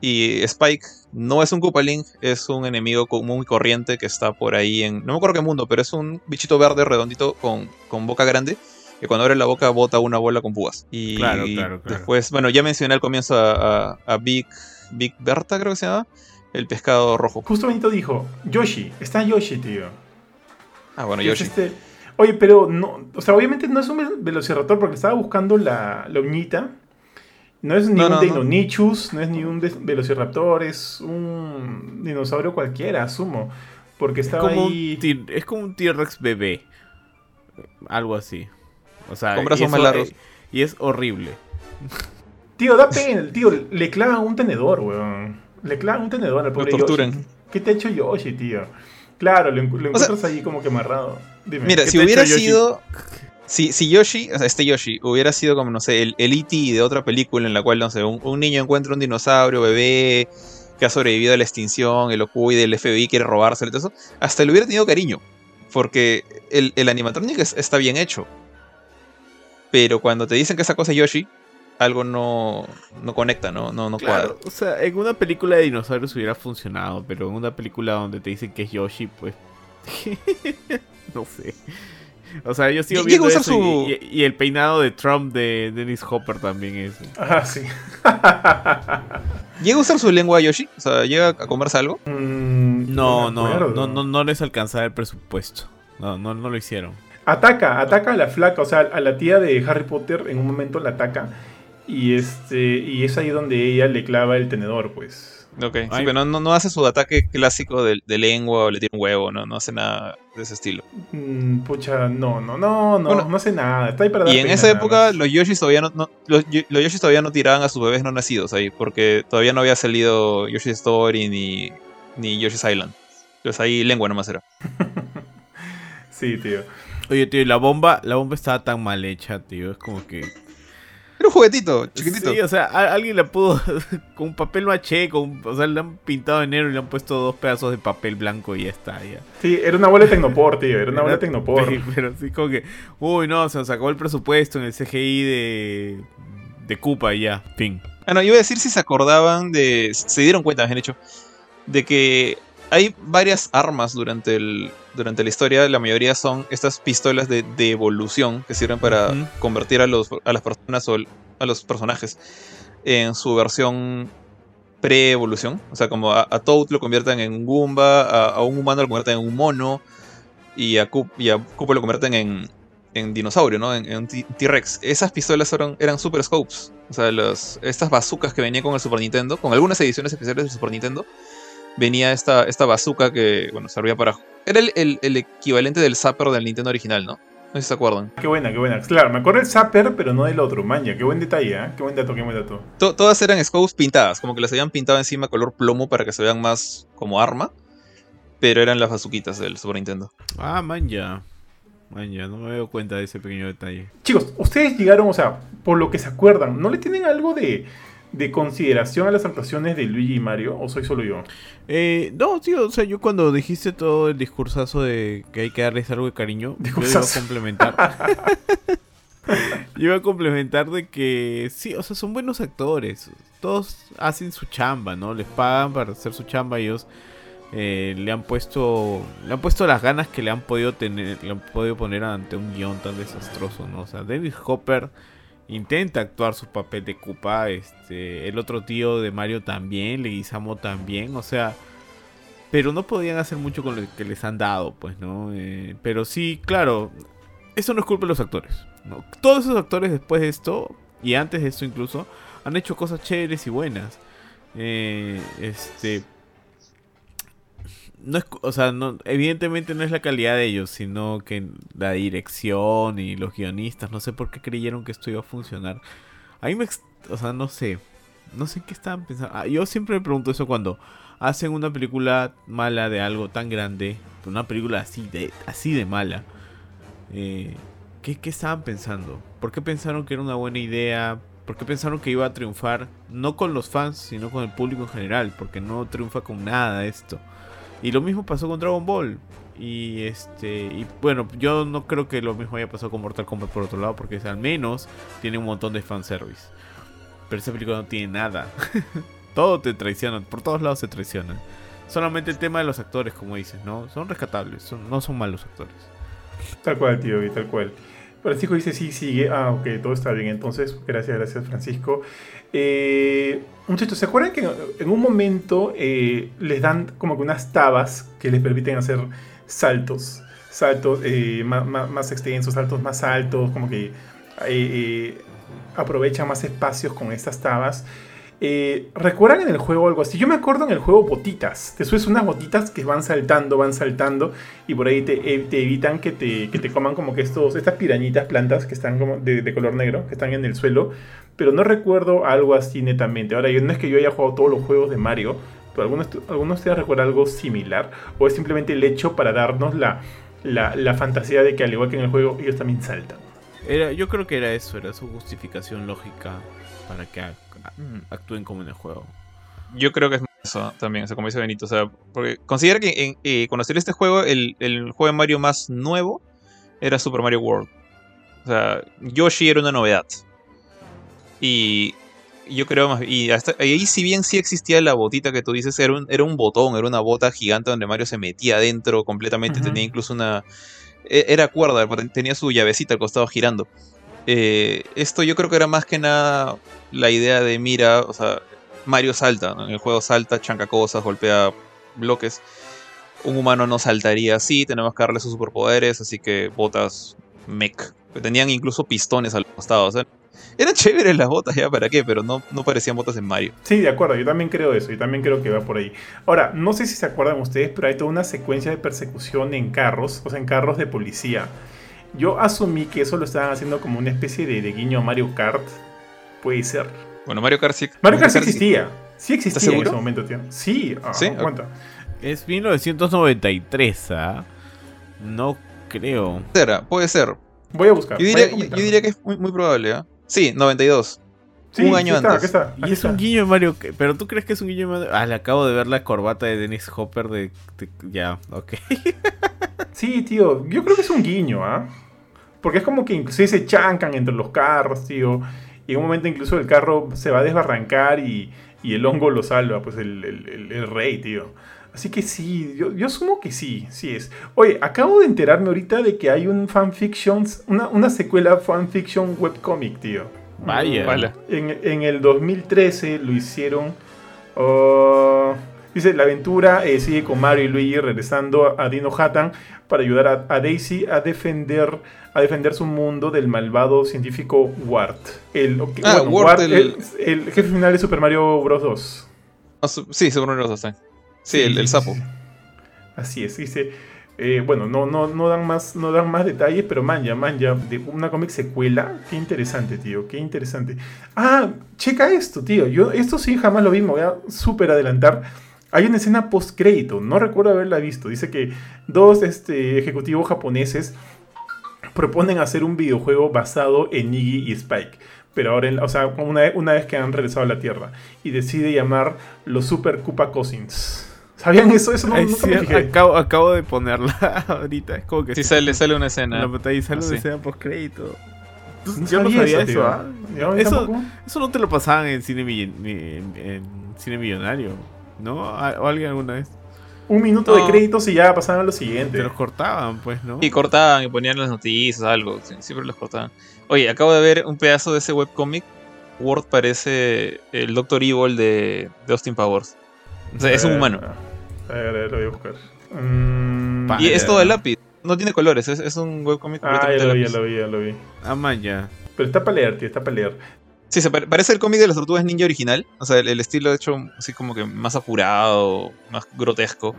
Y Spike no es un Koopa Link, es un enemigo muy corriente que está por ahí en. No me acuerdo qué mundo, pero es un bichito verde redondito con, con boca grande que cuando abre la boca bota una bola con púas. Y claro, claro, después, bueno, ya mencioné al comienzo a, a, Big, Big Berta, creo que se llama, el pescado rojo. Justo Benito dijo, Yoshi, está Yoshi, tío. Ah, bueno, Yoshi. Este... Oye, pero no, o sea, obviamente no es un velociraptor porque estaba buscando la, la uñita. No es ni un Deinonychus, no. es ni un velociraptor, es un dinosaurio cualquiera, asumo. Porque estaba ahí... es como un T-Rex bebé. Algo así. O sea, con brazos más largos. Y es horrible. Tío, da pena, tío, le clavan un tenedor, weón. Le clavan un tenedor al pobre Yoshi. ¿Qué te ha hecho Yoshi, tío? Claro, lo, encuentras ahí como que amarrado. Dime, mira, si hubiera sido. Si, si, Yoshi, o sea, este Yoshi, hubiera sido como, no sé, el, el E.T. de otra película en la cual, no sé, un, niño encuentra un dinosaurio, bebé, que ha sobrevivido a la extinción, y lo cuida, el FBI quiere robárselo y todo eso, hasta le hubiera tenido cariño. Porque el, el animatronic está bien hecho. Pero cuando te dicen que esa cosa es Yoshi, algo no, no conecta, ¿no? No, no cuadra. O sea, en una película de dinosaurios hubiera funcionado, pero en una película donde te dicen que es Yoshi, pues. no sé. O sea, yo sigo viendo eso y, el peinado de Trump de Dennis Hopper también es. Ah, sí. ¿Llega a usar su lengua Yoshi? O sea, ¿llega a comerse algo? Mm, no, no, no, no, no les alcanzaba el presupuesto. No, no, no lo hicieron. Ataca, ataca a la flaca, o sea, a la tía de Harry Potter en un momento la ataca. Y este y es ahí donde ella le clava el tenedor, pues. Ok, sí, pero no, no, hace su ataque clásico de, lengua o le tira un huevo, no, no hace nada de ese estilo. Mm, pucha, no, no, no, no, no hace nada. Está ahí para y en esa época los Yoshis todavía no, los, Yoshis todavía no tiraban a sus bebés no nacidos ahí, porque todavía no había salido Yoshi's Story ni, ni Yoshi's Island. Entonces ahí lengua nomás era. sí, tío. Oye, tío, la bomba, la bomba estaba tan mal hecha, tío. Es como que. Era un juguetito, chiquitito. Sí, o sea, alguien la pudo. con papel maché, con, o sea, le han pintado en negro y le han puesto dos pedazos de papel blanco y ya está, ya. Sí, era una bola de Tecnopor, tío. Era una bola de Tecnopor. Sí, pero sí, como que. Uy, no, se nos acabó el presupuesto en el CGI de. de Koopa y ya, fin. Ah, no, iba a decir si se acordaban de. Se dieron cuenta, han hecho. De que hay varias armas durante, el, durante la historia. La mayoría son estas pistolas de, evolución que sirven para convertir a, los, a las personas o a los personajes en su versión pre-evolución. O sea, como a, Toad lo convierten en un Goomba, a, un humano lo convierten en un mono y a, y a Koopa lo convierten en, en dinosaurio, ¿no? En, un T-Rex. Esas pistolas eran, eran Super Scopes. O sea, los, estas bazucas que venían con el Super Nintendo, con algunas ediciones especiales del Super Nintendo venía esta, esta bazooka que, bueno, servía para... Era el, el, equivalente del Zapper del Nintendo original, ¿no? No sé si se acuerdan. Qué buena, qué buena. Claro, me acuerdo del Zapper, pero no del otro. Maña, qué buen detalle, ¿eh? Qué buen dato, qué buen dato. todas eran scopes pintadas, como que las habían pintado encima color plomo para que se vean más como arma. Pero eran las bazuquitas del Super Nintendo. Ah. Man, ya, no me doy cuenta de ese pequeño detalle. Chicos, ustedes llegaron, o sea, por lo que se acuerdan, ¿no le tienen algo de de consideración a las actuaciones de Luigi y Mario? ¿O soy solo yo? Eh, no, tío, o sea, yo cuando dijiste todo el discursazo de que hay que darles algo de cariño, yo iba a complementar. yo iba a complementar de que sí, o sea, son buenos actores. Todos hacen su chamba, ¿no? Les pagan para hacer su chamba. Ellos eh, le han puesto le han puesto las ganas que le han podido tener, le han podido poner ante un guion tan desastroso, ¿no? O sea, David Hopper intenta actuar su papel de Koopa. Este, el otro tío de Mario también, Leguizamo también. O sea, pero no podían hacer mucho con lo que les han dado, pues, ¿no? Eh, pero sí, claro, eso no es culpa de los actores. Todos esos actores después de esto, y antes de esto incluso, han hecho cosas chéveres y buenas. Eh, este. No es, o sea, no, evidentemente no es la calidad de ellos, sino que la dirección y los guionistas, no sé por qué creyeron que esto iba a funcionar. A mí me, o sea, no sé, no sé qué estaban pensando. Ah, yo siempre me pregunto eso cuando hacen una película mala de algo tan grande, una película así de, así de mala. Eh, ¿qué, ¿Qué estaban pensando? ¿Por qué pensaron que era una buena idea? ¿Por qué pensaron que iba a triunfar? No con los fans, sino con el público en general, porque no triunfa con nada esto. Y lo mismo pasó con Dragon Ball. Y este. Y bueno, yo no creo que lo mismo haya pasado con Mortal Kombat por otro lado, porque al menos tiene un montón de fanservice. Pero esa película no tiene nada. Todo te traiciona, por todos lados se traiciona. Solamente el tema de los actores, como dices, ¿no? Son rescatables, no son malos actores. Tal cual, tío, y tal cual. Francisco dice sí, sigue. Ah, ok, todo está bien. Entonces, gracias, gracias, Francisco. Eh, muchachos, ¿se acuerdan que en un momento eh, les dan como que unas tabas que les permiten hacer saltos? Saltos eh, más, extensos, saltos más altos, como que eh, aprovechan más espacios con estas tabas. Eh, ¿Recuerdan en el juego algo así? Yo me acuerdo en el juego botitas. Te subes unas botitas que van saltando, van saltando y por ahí te, eh, evitan que te, que te, coman como que estos, estas pirañitas plantas que están como de, color negro, que están en el suelo. Pero no recuerdo algo así netamente. Ahora, yo, no es que yo haya jugado todos los juegos de Mario, pero algunos, algunos de ustedes recuerdan algo similar. O es simplemente el hecho para darnos la, la, la fantasía de que al igual que en el juego, ellos también saltan. Era, yo creo que era eso, era su justificación lógica para que. Actúen como en el juego. Yo creo que es eso también, o sea, como dice Benito. O sea, porque considera que eh, cuando salió este juego, el, juego de Mario más nuevo era Super Mario World. O sea, Yoshi era una novedad. Y yo creo más. Y hasta ahí, si bien sí existía la botita que tú dices, era un, era un botón, era una bota gigante donde Mario se metía adentro completamente. Tenía incluso una. E, era cuerda, tenía su llavecita al costado girando. Eh, esto yo creo que era más que nada la idea de mira, o sea, Mario salta, en el juego salta, chanca cosas, golpea bloques. Un humano no saltaría así, tenemos que darle sus superpoderes, así que botas mech. Tenían incluso pistones al costado, o sea, eran chéveres las botas, ya para qué, pero no, no parecían botas en Mario. Sí, de acuerdo, yo también creo eso, yo también creo que va por ahí. Ahora, no sé si se acuerdan ustedes, pero hay toda una secuencia de persecución en carros, o sea, en carros de policía. Yo asumí que eso lo estaban haciendo como una especie de, de guiño a Mario Kart, Puede ser. Bueno, Mario Kart sí. Mario Kart sí existía. Sí existía en ese momento, tío. Sí, ah, ¿Sí? cuenta. Es 1993, ¿ah? No creo. Será, puede ser. Voy a buscar. Yo diría, que es muy, probable, ¿ah? Sí, 92. Sí, un año antes. Está, y es un guiño de Mario. Pero tú crees que es un guiño de Mario. Ah, le acabo de ver la corbata de Dennis Hopper de. ya, ok. sí, tío. Yo creo que es un guiño, ¿ah? Porque es como que inclusive se chancan entre los carros, tío. Y en un momento incluso el carro se va a desbarrancar y, el hongo lo salva, pues el, rey, tío. Así que sí, yo, asumo que sí, sí es. Oye, acabo de enterarme ahorita de que hay un fanfiction, una, una secuela fanfiction webcomic, tío. Vaya. Vale. En, el 2013 lo hicieron. Oh, dice, la aventura eh, sigue con Mario y Luigi regresando a Dino Hattan para ayudar a Daisy a defender a defender su mundo del malvado científico Wart. El, ah, Wart, el... jefe final de Super Mario Bros. 2. Ah, sí, Super Mario Bros. 2. Sí, el, sapo. Así es, dice. Eh, bueno, no, no, no, dan más, no dan más detalles, pero man, ya, man, ya, de una cómic secuela. Qué interesante, tío, qué interesante. Ah, checa esto, tío. Yo esto sí jamás lo vi, me voy a súper adelantar. Hay una escena post crédito, no recuerdo haberla visto. Dice que dos este, ejecutivos japoneses proponen hacer un videojuego basado en Iggy y Spike. Pero ahora, o sea, una, una vez que han regresado a la Tierra. Y decide llamar los Super Koopa Cousins. ¿Sabían eso? Eso no, acabo, acabo, de ponerla ahorita. Es como que. Sí, sale, sale una escena. La pantalla sale una escena post crédito. Yo no sabía eso, ¿ah? eso, eso, no te lo pasaban en cine, en cine millonario, ¿no? ¿O alguien alguna vez? un minuto de créditos y ya pasaban a lo siguiente. Te los cortaban, pues, ¿no? Y cortaban y ponían las noticias, algo. Siempre los cortaban. Oye, acabo de ver un pedazo de ese webcomic. Word parece el Doctor Evil de, Austin Powers. O sea, es un humano. A ver, a ver, lo voy a buscar. Mm, y es todo de lápiz. No tiene colores, es, es un webcomic Ah, ya lo vi, ya lo vi, ya lo vi. Ah, man, ya. Pero está para leer, tío, está para leer. Sí, se parece el cómic de las tortugas ninja original. O sea, el, estilo hecho así como que más apurado, más grotesco.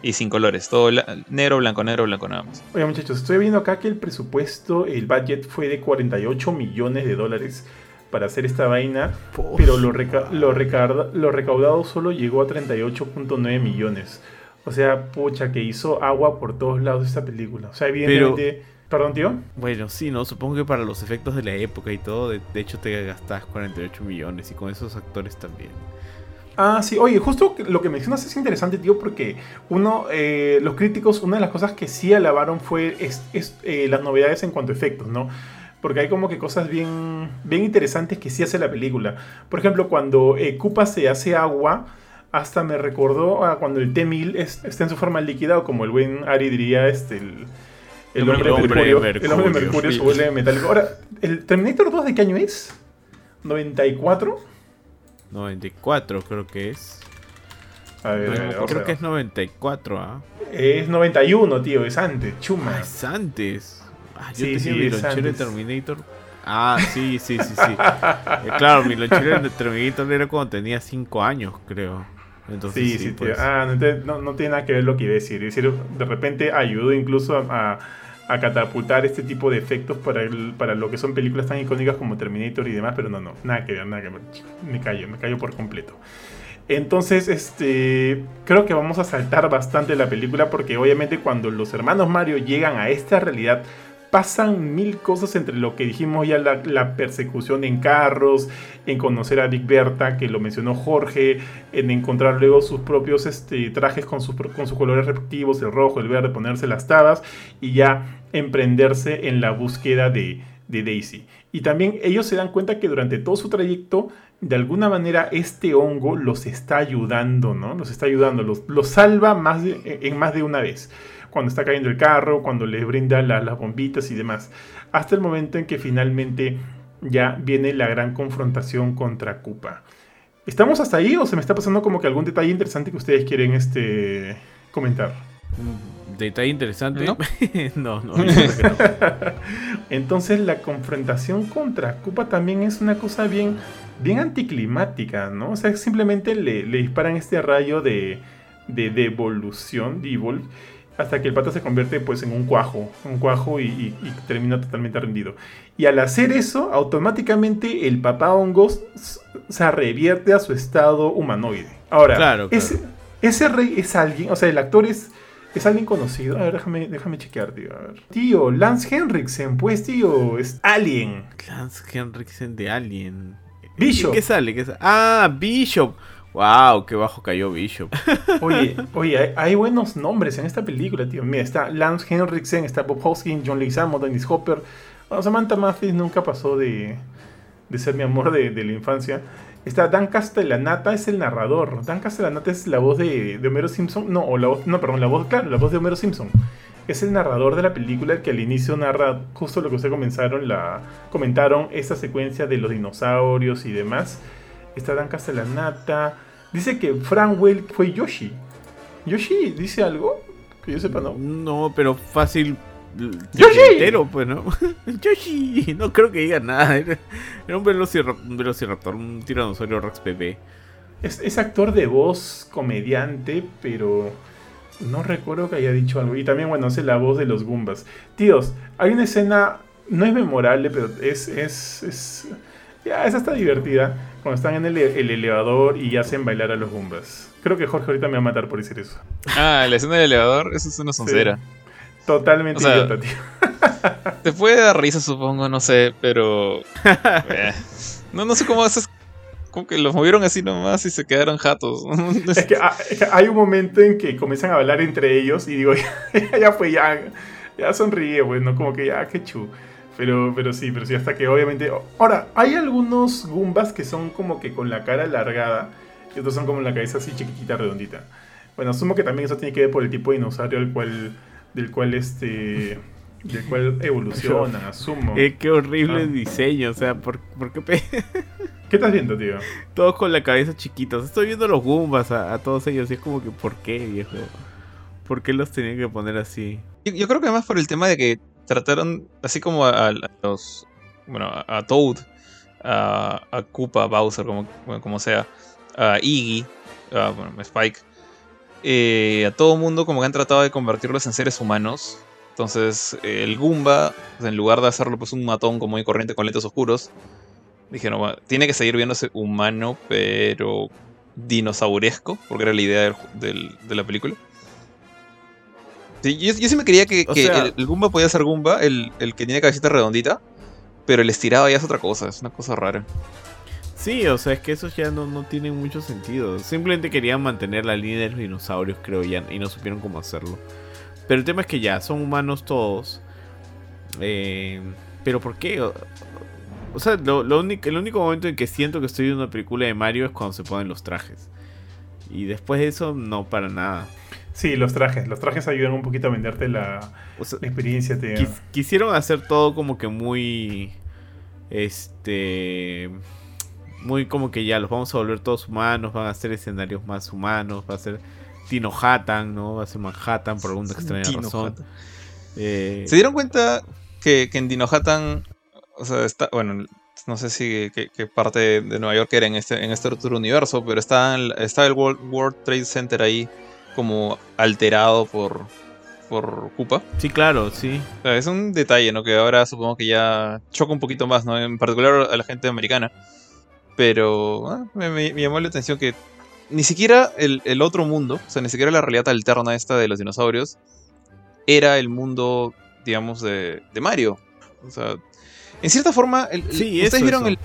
Y sin colores, todo negro, blanco, negro, blanco, nada más. Oye, muchachos, estoy viendo acá que el presupuesto, el budget fue de 48 millones de dólares para hacer esta vaina, pero lo, lo, lo recaudado solo llegó a 38.9 millones. O sea, pucha, que hizo agua por todos lados esta película. O sea, evidentemente. ¿Perdón, tío? Bueno, sí, ¿no? Supongo que para los efectos de la época y todo, de, hecho te gastas 48 millones y con esos actores también. Ah, sí, oye, justo lo que mencionas es interesante, tío, porque uno, eh, los críticos, una de las cosas que sí alabaron fue es, eh, las novedades en cuanto a efectos, ¿no? Porque hay como que cosas bien, bien interesantes que sí hace la película. Por ejemplo, cuando eh, se hace agua, hasta me recordó a cuando el T-1000 está en su forma líquida, o como el buen Ari diría, este, el, el, hombre, Mercurio, El hombre Mercurio se vuelve metálico. Ahora, ¿el Terminator 2 de qué año es? ¿94? 94 creo que es. A ver, creo que es 94, ¿ah? Es 91, tío, es antes, chuma. Ah, es antes. Ah, yo sí, tenía mi lonchero de Terminator. Ah, sí, sí, sí, sí. Eh, claro, mi lonchero de Terminator era cuando tenía 5 años, creo. Entonces, sí, sí, pues. Ah, no, no, tiene nada que ver lo que iba a decir. Es decir, de repente ayudó incluso a, a catapultar este tipo de efectos para, el, para lo que son películas tan icónicas como Terminator y demás, pero no, no, nada que ver, nada que ver. Me callo, me callo por completo. Entonces, este, creo que vamos a saltar bastante la película porque obviamente cuando los hermanos Mario llegan a esta realidad pasan mil cosas entre lo que dijimos ya, la, persecución en carros, en conocer a Big Berta, que lo mencionó Jorge, en encontrar luego sus propios este, trajes con sus, colores respectivos, el rojo, el verde, ponerse las tabas y ya emprenderse en la búsqueda de, Daisy. Y también ellos se dan cuenta que durante todo su trayecto, de alguna manera, este hongo los está ayudando, ¿no? Los está ayudando, los, los salva más en más de una vez cuando está cayendo el carro, cuando les brinda las bombitas y demás. Hasta el momento en que finalmente ya viene la gran confrontación contra Koopa. ¿Estamos hasta ahí o se me está pasando como que algún detalle interesante que ustedes quieren este, comentar? ¿Detalle interesante? No, no, no, Entonces la confrontación contra Koopa también es una cosa bien, bien anticlimática, ¿no? O sea, simplemente le, disparan este rayo de, de devolución, de evolve, hasta que el pata se convierte pues en un cuajo, un cuajo y, termina totalmente rendido. Y al hacer eso, automáticamente el papá hongos se revierte a su estado humanoide. Ahora, Ese, rey es alguien, o sea, el actor es, es alguien conocido. A ver, déjame, déjame chequear, tío. A ver. Tío, Lance Henriksen, pues, tío, es Alien. Lance Henriksen de Alien. Bishop. ¿Qué sale? ¿Qué sale? Ah, Bishop. Wow, qué bajo cayó Bishop. Oye, oye, hay, buenos nombres en esta película, tío. Mira, está Lance Henriksen, está Bob Hoskins, John Leguizamo, Dennis Hopper. Samantha Mathis nunca pasó de, ser mi amor de, la infancia. Está Dan Castellanata, es el narrador. Dan Castellanata es la voz de, de, Homero Simpson. No, o la voz, no, perdón, la voz, claro, la voz de Homero Simpson. Es el narrador de la película el que al inicio narra justo lo que ustedes comenzaron, la, comentaron, esta secuencia de los dinosaurios y demás está Dan Castellanata. Dice que Frank Well fue Yoshi. ¿Yoshi dice algo? Que yo sepa, ¿no? No, pero fácil. ¡Yoshi! Entero, pues, ¿no? ¡Yoshi! No creo que diga nada. Era, un, velociraptor, un tiranosaurio Rex bebé. Es, es, actor de voz, comediante, pero no recuerdo que haya dicho algo. Y también, bueno, hace la voz de los Goombas. Tíos, hay una escena, no es memorable, pero es, es, es ya, esa está divertida. Cuando están en el, elevador y hacen bailar a los Goombas. Creo que Jorge ahorita me va a matar por decir eso. Ah, la escena del elevador, eso es una soncera. Totalmente idiota, tío. Te puede dar risa, supongo, no sé, pero. Eh, no, no sé cómo haces. Como que los movieron así nomás y se quedaron jatos. es, que, hay un momento en que comienzan a bailar entre ellos y digo, ya, fue, ya, ya sonríe, güey, ¿no? Como que ya, qué chu. Pero, pero sí, pero sí, hasta que obviamente. Ahora, hay algunos Goombas que son como que con la cara alargada y otros son como la cabeza así chiquitita, redondita. Bueno, asumo que también eso tiene que ver por el tipo de dinosaurio al cual, del cual este. Del cual evoluciona, asumo. Eh, qué horrible ah. diseño, o sea, ¿por, por qué? ¿Qué estás viendo, tío? Todos con la cabeza chiquitos. Estoy viendo los Goombas a, todos ellos y es como que, ¿por qué, viejo? ¿Por qué los tenían que poner así? Yo, creo que más por el tema de que trataron, así como a, los. Bueno, a Toad, a, a Koopa, Bowser, como, como sea, a Iggy, a bueno, Spike, eh, a todo mundo como que han tratado de convertirlos en seres humanos. Entonces, el Goomba, en lugar de hacerlo pues un matón como muy corriente con lentes oscuros, Dijeron, tiene que seguir viéndose humano, pero dinosauresco, porque era la idea de la película. Yo, sí me creía que, el, Goomba podía ser Goomba, el, que tiene cabecita redondita, pero el estirado ya es otra cosa, es una cosa rara. Sí, o sea, es que esos ya no, no tienen mucho sentido. Simplemente querían mantener la línea de los dinosaurios, creo, ya, y no supieron cómo hacerlo. Pero el tema es que ya, son humanos todos. Eh, pero ¿por qué? O sea, lo, único, el único momento en que siento que estoy viendo una película de Mario es cuando se ponen los trajes. Y después de eso, no para nada. Sí, los trajes. Los trajes ayudan un poquito a venderte la, experiencia. quisieron hacer todo como que muy. Este. Muy como que ya los vamos a volver todos humanos. Van a ser escenarios más humanos. Va a ser Tino Hattan, ¿no? Va a ser Manhattan por alguna extraña razón. Eh, ¿Se dieron cuenta que, que en Dino Hattan o sea, está, bueno, no sé si qué, parte de Nueva York era en este, en este otro universo, pero está, está el World, Trade Center ahí como alterado por, por Koopa. Sí, claro, sí. es un detalle, ¿no? Que ahora supongo que ya choca un poquito más, ¿no? En particular a la gente americana. Pero ah, me, llamó la atención que ni siquiera el, el, otro mundo, o sea, ni siquiera la realidad alterna esta de los dinosaurios, era el mundo, digamos, de, de Mario. O sea, en cierta forma, ustedes vieron el.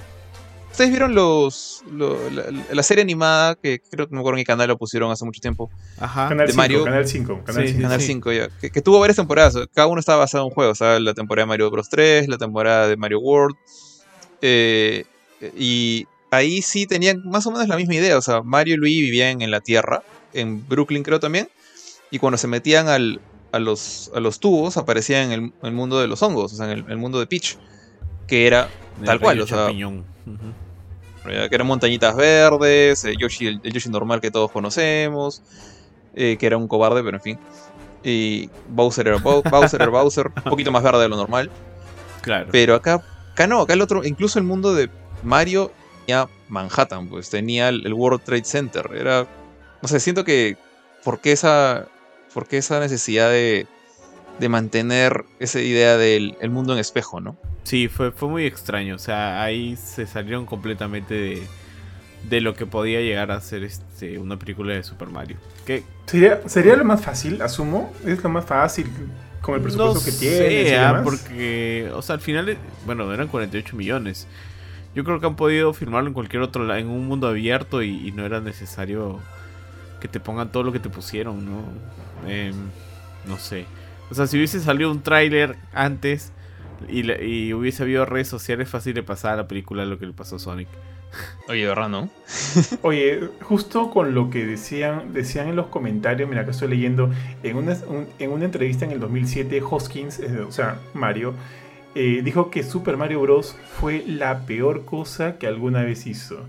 Ustedes vieron los, la, serie animada que creo que no me acuerdo en qué canal lo pusieron hace mucho tiempo. Ajá. Canal de Mario. Canal 5. Canal 5, ya. Que, tuvo varias temporadas. Cada uno estaba basado en un juego. O sea, la temporada de Mario Bros. 3, la temporada de Mario World. Eh, y ahí sí tenían más o menos la misma idea. O sea, Mario y Luigi vivían en la Tierra, en Brooklyn creo también. Y cuando se metían al, a, los, a los tubos, aparecían en el, mundo de los hongos, o sea, en el mundo de Peach que era tal cual, o sea, que eran montañitas verdes, el, Yoshi, el, Yoshi normal que todos conocemos, eh, que era un cobarde, pero en fin. Y Bowser era Bowser, era Bowser, un poquito más verde de lo normal. Claro. Pero acá, acá no, acá el otro, incluso el mundo de Mario tenía Manhattan, pues tenía el, World Trade Center. Era, no sé, siento que, ¿por qué esa, por qué esa necesidad de, de mantener esa idea del mundo en espejo, ¿no? Sí, fue, fue muy extraño. O sea, ahí se salieron completamente de, lo que podía llegar a ser este, una película de Super Mario. ¿Qué? ¿Sería, ¿Sería lo más fácil, asumo? ¿Es lo más fácil con el presupuesto que tiene? Ah, porque, o sea, al final, bueno, eran 48 millones. Yo creo que han podido filmarlo en cualquier otro lado, en un mundo abierto y, no era necesario que te pongan todo lo que te pusieron, ¿no? Em, no sé. O sea, si hubiese salido un tráiler antes y, hubiese habido redes sociales, fácil de pasar a la película lo que le pasó a Sonic. Oye, ¿verdad, no? Oye, justo con lo que decían, decían en los comentarios, mira que estoy leyendo, en una, en una entrevista en el 2007, Hoskins, eh, o sea, Mario, eh, dijo que Super Mario Bros. fue la peor cosa que alguna vez hizo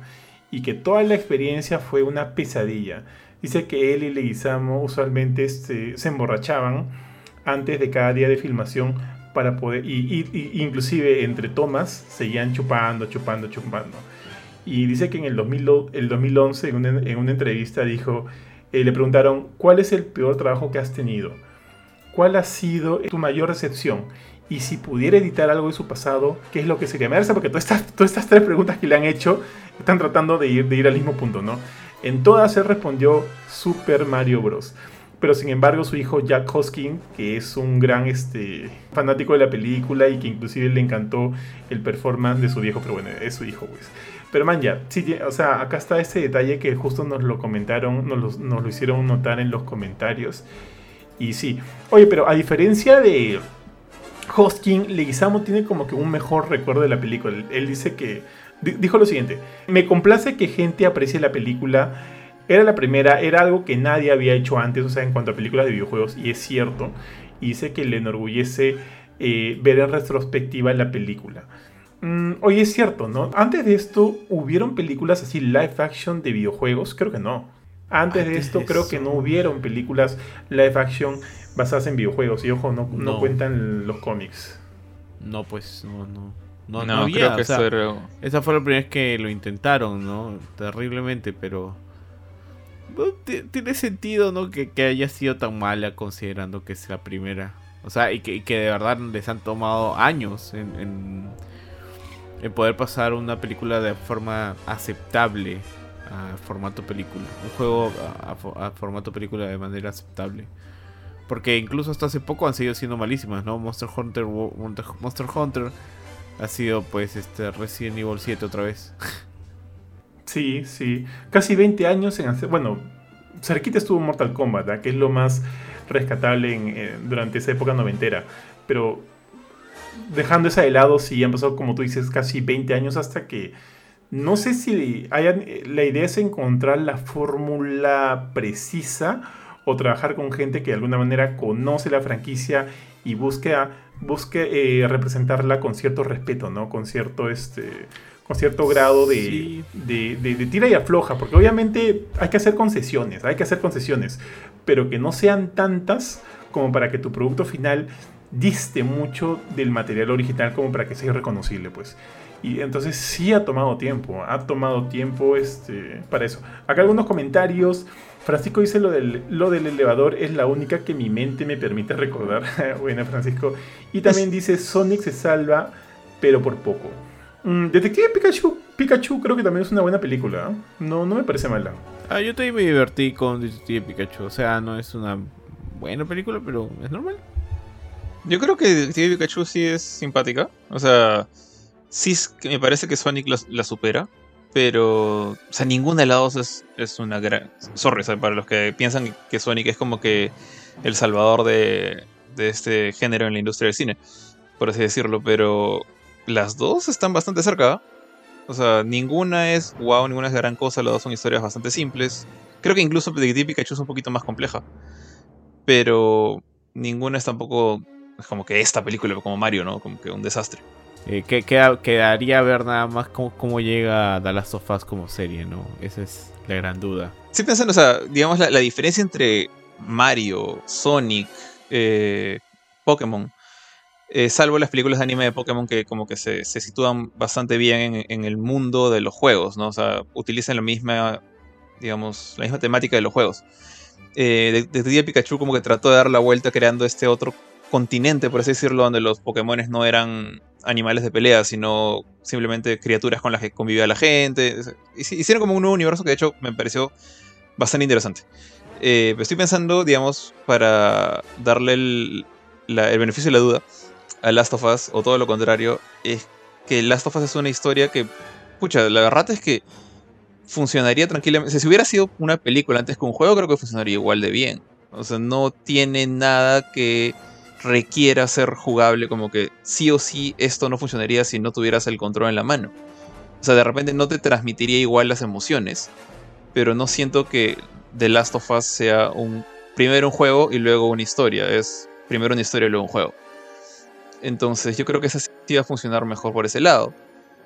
y que toda la experiencia fue una pesadilla. Dice que él y Leguizamo usualmente este, se emborrachaban antes de cada día de filmación para poder, y, inclusive entre tomas seguían chupando, chupando, chupando. Y dice que en el, 2000, el 2011 en una, en una entrevista dijo, eh, le preguntaron, ¿cuál es el peor trabajo que has tenido? ¿Cuál ha sido tu mayor recepción? Y si pudiera editar algo de su pasado, ¿qué es lo que sería? Me porque todas estas, todas estas tres preguntas que le han hecho están tratando de ir, de ir al mismo punto, ¿no? En todas él respondió Super Mario Bros pero sin embargo su hijo Jack Hoskin, que es un gran este, fanático de la película y que inclusive le encantó el performance de su viejo, pero bueno, es su hijo, pues. Pero man, ya, sí, o sea, acá está ese detalle que justo nos lo comentaron, nos lo, nos lo hicieron notar en los comentarios. Y sí, oye, pero a diferencia de Hoskin, Leguizamo tiene como que un mejor recuerdo de la película. Él dice que, dijo lo siguiente, me complace que gente aprecie la película era la primera, era algo que nadie había hecho antes, o sea, en cuanto a películas de videojuegos, y es cierto. Y dice que le enorgullece eh, ver en retrospectiva la película. Mm, oye, es cierto, ¿no? Antes de esto, ¿hubieron películas así live action de videojuegos? Creo que no. Antes, de esto, creo que no hubieron películas live action basadas en videojuegos. Y ojo, no, no. cuentan los cómics. No, pues, no, no. No, no, había, creo que Esa fue la primera vez que lo intentaron, ¿no? Terriblemente, pero... Tiene sentido, ¿no? Que, haya sido tan mala considerando que es la primera. O sea, y que, de verdad les han tomado años en, en, poder pasar una película de forma aceptable a formato película. Un juego a, a, formato película de manera aceptable. Porque incluso hasta hace poco han seguido siendo malísimas, ¿no? Monster Hunter, Monster Hunter ha sido pues este Resident Evil 7 otra vez. Sí, sí. Casi 20 años en hacer... Bueno, cerquita estuvo Mortal Kombat, ¿eh? que es lo más rescatable en, durante esa época noventera. Pero dejando esa de lado, sí, han pasado, como tú dices, casi 20 años hasta que... No sé si hayan, la idea es encontrar la fórmula precisa o trabajar con gente que de alguna manera conoce la franquicia y busque, busque eh, representarla con cierto respeto, ¿no? Con cierto, este, con cierto grado de, de, tira y afloja, porque obviamente hay que hacer concesiones, hay que hacer concesiones, pero que no sean tantas como para que tu producto final diste mucho del material original como para que sea reconocible, pues. Y entonces sí ha tomado tiempo, ha tomado tiempo este, para eso. Acá algunos comentarios. Francisco dice lo del, lo del elevador es la única que mi mente me permite recordar. Buena, Francisco. Y también dice Sonic se salva, pero por poco. Mm, Detective Pikachu, Pikachu creo que también es una buena película. ¿eh? No, no me parece mala. Ah, yo también me divertí con Detective Pikachu. O sea, no es una buena película, pero es normal. Yo creo que Detective Pikachu sí es simpática. O sea, sí me parece que Sonic la supera. Pero, o sea, ninguna de las dos es, es una gran... Sorry, para los que piensan que Sonic es como que el salvador de, de este género en la industria del cine, por así decirlo, pero las dos están bastante cerca. O sea, ninguna es wow, ninguna es gran cosa, las dos son historias bastante simples. Creo que incluso Detective Pikachu es un poquito más compleja. Pero ninguna es tampoco es como que esta película como Mario, ¿no? Como que un desastre. Eh, que, quedaría ver nada más cómo, llega The Last of Us como serie, ¿no? Esa es la gran duda. Sí, pensando, o sea, digamos, la, diferencia entre Mario, Sonic, eh, Pokémon, eh, salvo las películas de anime de Pokémon que como que se, sitúan bastante bien en, el mundo de los juegos, ¿no? O sea, utilizan la misma, digamos, la misma temática de los juegos. Eh, Detective Pikachu como que trató de dar la vuelta creando este otro continente, por así decirlo, donde los Pokémon no eran animales de pelea, sino simplemente criaturas con las que convivía la gente. Hicieron como un nuevo universo que de hecho me pareció bastante interesante. Eh, estoy pensando, digamos, para darle el, beneficio de la duda a Last of Us, o todo lo contrario, es que Last of Us es una historia que, pucha, la verdad es que funcionaría tranquilamente. si hubiera sido una película antes que un juego, creo que funcionaría igual de bien. O sea, no tiene nada que requiera ser jugable, como que sí o sí esto no funcionaría si no tuvieras el control en la mano. O sea, de repente no te transmitiría igual las emociones, pero no siento que The Last of Us sea un primero un juego y luego una historia, es primero una historia y luego un juego. Entonces yo creo que esa sí va a funcionar mejor por ese lado.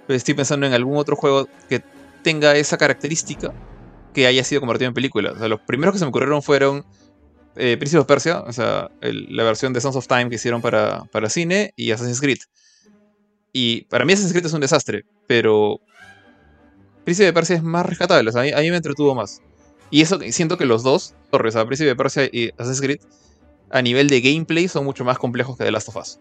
Pero estoy pensando en algún otro juego que tenga esa característica que haya sido convertido en película. O sea, los primeros que se me ocurrieron fueron eh, Príncipe of Persia, o sea, la versión de Sons of Time que hicieron para, para cine y Assassin's Creed. Y para mí Assassin's Creed es un desastre, pero Príncipe de Persia es más rescatable, o sea, a, mí, me entretuvo más. Y eso siento que los dos, Torres, o sea, Príncipe de Persia y Assassin's Creed, a nivel de gameplay son mucho más complejos que The Last of Us.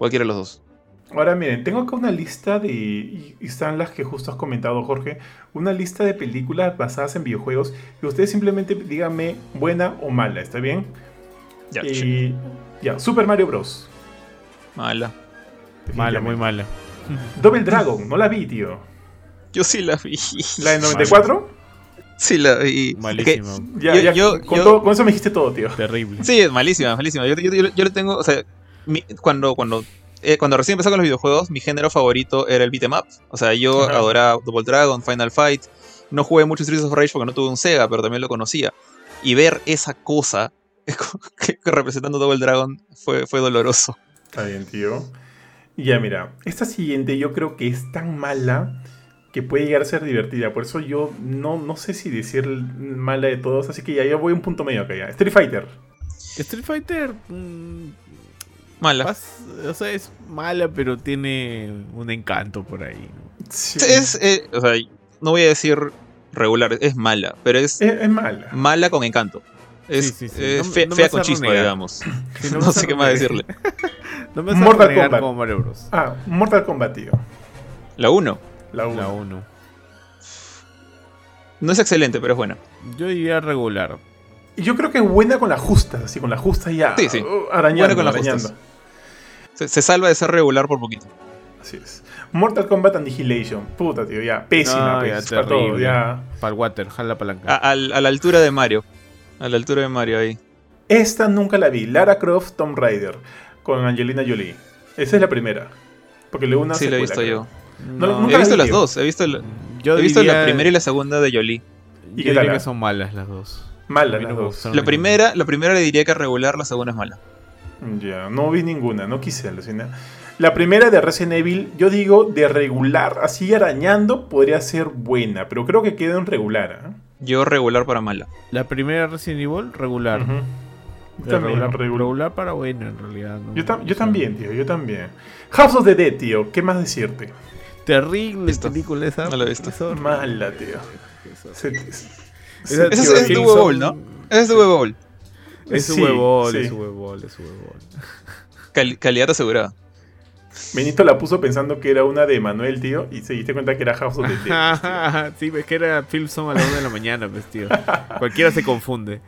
Cualquiera de los dos. Ahora miren, tengo acá una lista de, y están las que justo has comentado Jorge, una lista de películas basadas en videojuegos y ustedes simplemente díganme buena o mala, ¿está bien? Ya, y, ya Super Mario Bros. Mala. Mala, muy mala. Double Dragon, no la vi, tío. Yo sí la vi. ¿La de 94? Sí, la vi. Malísima. Ya, yo, con, con, eso me dijiste todo, tío. Terrible. Sí, es malísima, malísima. Yo, yo, yo, le tengo, o sea, cuando, cuando eh, cuando recién empecé con los videojuegos, mi género favorito era el beat'em up. O sea, yo adoraba Double Dragon, Final Fight. No jugué mucho Streets of Rage porque no tuve un Sega, pero también lo conocía. Y ver esa cosa representando Double Dragon fue, fue doloroso. Está bien, tío. Ya, mira, esta siguiente yo creo que es tan mala que puede llegar a ser divertida. Por eso yo no, no sé si decir mala de todos, así que ya yo voy a un punto medio acá ya. Street Fighter. Street Fighter... Mm, mala. o sea, es mala, pero tiene un encanto por ahí. Es, eh, o sea, no voy a decir regular, es mala, pero es, es, mala. Mala con encanto. Es, fea con chispa, digamos. no, sé qué más decirle. no me Mortal Kombat. Como Mario Bros. Ah, Mortal Kombat, tío. La 1. La 1. No es excelente, pero es buena. Yo diría regular. Y yo creo que es buena con la justa, así con la justa ya. Sí, sí. Uh, arañando, con arañando. Se, se, salva de ser regular por poquito. Así es. Mortal Kombat Annihilation. Puta, tío, ya. Pésima, no, pues, para todo, ya. Para el water, jala la palanca. A, la altura de Mario. A la altura de Mario ahí. Esta nunca la vi. Lara Croft Tomb Raider. Con Angelina Jolie. Esa es la primera. Porque luego una Sí, la he visto yo. No, he visto las dos. He visto, la, yo he visto la primera y la segunda de Jolie. ¿Y qué tal? que son malas las dos. Malas las dos. La primera, la primera le diría que es regular, la segunda es mala. Ya, no vi ninguna, no quise alucinar. La primera de Resident Evil, yo digo de regular, así arañando, podría ser buena, pero creo que queda en regular. ¿eh? Yo regular para mala. La primera Resident Evil, regular. también, regular, regular, para buena, en realidad. yo, también, tío, yo también. House of the Dead, tío, ¿qué más decirte? Terrible película esa. No la he visto. Mala, tío. Ese es tu huevol, ¿no? Ese es Es su huevol, es su huevol, es su huevol. calidad asegurada. Benito la puso pensando que era una de Manuel, tío, y se diste cuenta que era House of the Dead. sí, ves que era Philson a la 1 de la mañana, pues, tío. Cualquiera se confunde.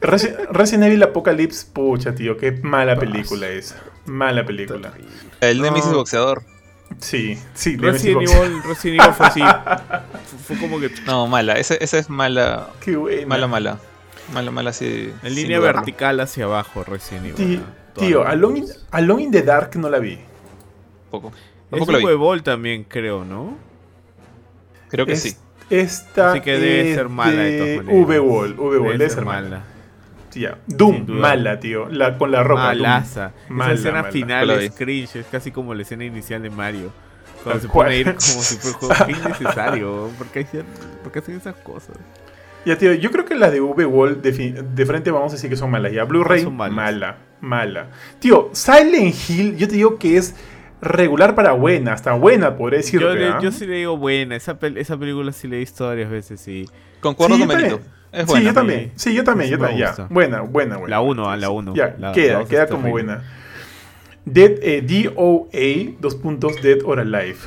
Resident Evil Apocalypse, pucha, tío, qué mala película esa. Mala película. El Nemesis boxeador. Sí, sí, Resident Evil, Resident Evil fue así. fue como que. No, mala. Esa, esa es mala. Qué buena. Mala, mala. Mala, mala, así. En línea vertical hacia abajo, Resident Evil. Tío, Alone in, Alone in the Dark no la vi poco. Es un huevol también, creo, ¿no? Creo que sí. Esta Así que debe ser mala de todas maneras. V-Wall, V-Wall, debe, ser mala. Ya. Doom, mala, tío. La, con la ropa. Malaza. Esa escena final es cringe, es casi como la escena inicial de Mario. Cuando se pone a ir como si fuera un juego innecesario. ¿Por qué, hacen esas cosas? Ya, tío, yo creo que las de V-Wall de, de, frente vamos a decir que son malas. Ya, Blu-ray, mala, mala. Tío, Silent Hill, yo te digo que es regular para buena, hasta buena, podría decir. Yo, yo sí le digo buena, esa, esa película sí le he visto varias veces, sí. Concuerdo con Benito. Es buena. Sí, yo también. Sí, yo también, yo también. Ya. Buena, buena, buena. La 1, a la 1. Ya, queda, queda como buena. Dead, eh, D-O-A, dos puntos, Dead or Alive.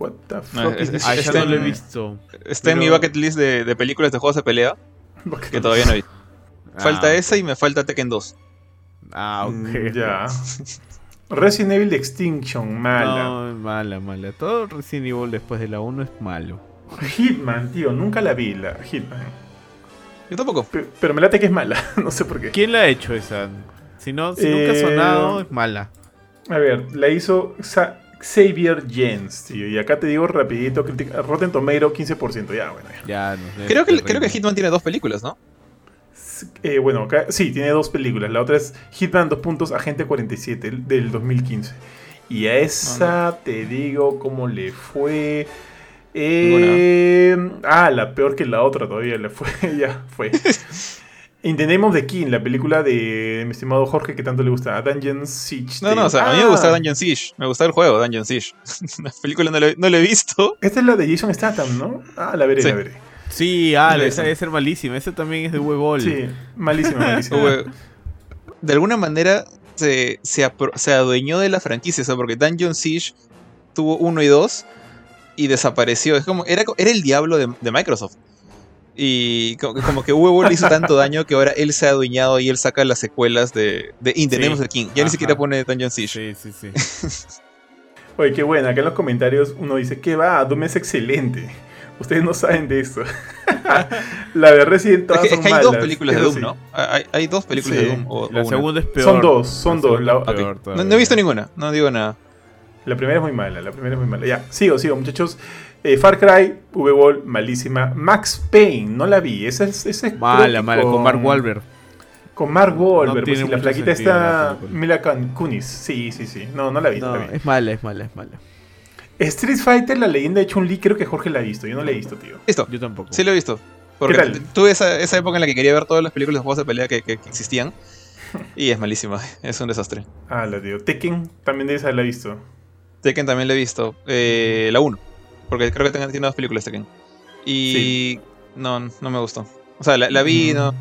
What the fuck es, es, es, no lo he visto. Está en mi bucket list de, de, películas de juegos de pelea que todavía no he visto. Falta ah, esa y me falta Tekken 2. Ah, ok. Mm, ya. Resident Evil Extinction, mala. No, mala, mala. Todo Resident Evil después de la 1 es malo. Hitman, tío, nunca la vi, la Hitman. Yo tampoco. pero me late que es mala, no sé por qué. ¿Quién la ha hecho esa? Si, no, si nunca ha eh, sonado, es mala. A ver, la hizo Xavier Jens, tío. Y acá te digo rapidito, Rotten Tomato 15%. Ya, bueno. Ya, creo, que, creo que Hitman tiene dos películas, ¿no? Eh, bueno, sí, tiene dos películas. La otra es Hitman 2 puntos, Agente 47 del 2015. Y a esa te digo cómo le fue. Eh, ah, la peor que la otra todavía le fue. ya fue. In the Name of the King, la película de mi estimado Jorge que tanto le gusta, Dungeon Siege. No, no, o sea, a mí me gusta ah. Dungeon Siege. Me gusta el juego, Dungeon Siege. la película no la, he visto. Esta es la de Jason Statham, ¿no? Ah, la veré, la veré. Sí, ah, esa debe ser malísima. Ese también es de huevol. Sí, malísima, malísima. de alguna manera se, se, adueñó de la franquicia, o porque Dungeon Siege tuvo uno y dos y desapareció. Es como, era, era el diablo de, Microsoft. Y como, que Huevo hizo tanto daño que ahora él se ha adueñado y él saca las secuelas de, de In the King. Ya ni siquiera pone Dungeon Siege. Sí, sí, sí. Oye, qué buena. Acá en los comentarios uno dice que va, Doom es excelente. Ustedes no saben de eso. la de Resident Evil es que, hay dos películas de Doom, ¿no? Hay, dos películas de Doom. O, la segunda es peor. Son dos, son dos. no, he visto ninguna, no digo nada. La primera es muy mala, la primera es muy mala. Ya, sigo, sigo, muchachos. Eh, Far Cry, V-Ball, malísima. Max Payne, no la vi. Esa es, esa es mala, mala, con Mark Wahlberg. Con Mark Wahlberg, pues, y la flaquita está Mila Kunis. Sí, sí, sí. No, no la vi. No, es mala, es mala, es mala. Street Fighter, la leyenda de Chun-Li, creo que Jorge la ha visto. Yo no la he visto, tío. ¿Listo? Yo tampoco. Sí lo he visto. Porque tuve esa, esa, época en la que quería ver todas las películas de juegos de pelea que, que, existían. Y es malísima, es un desastre. Ah, la tío. Tekken también de esa la he visto. Tekken también la he visto. Eh, la 1. Porque creo que tiene dos películas Tekken. Y no, no me gustó. O sea, la, vi, no,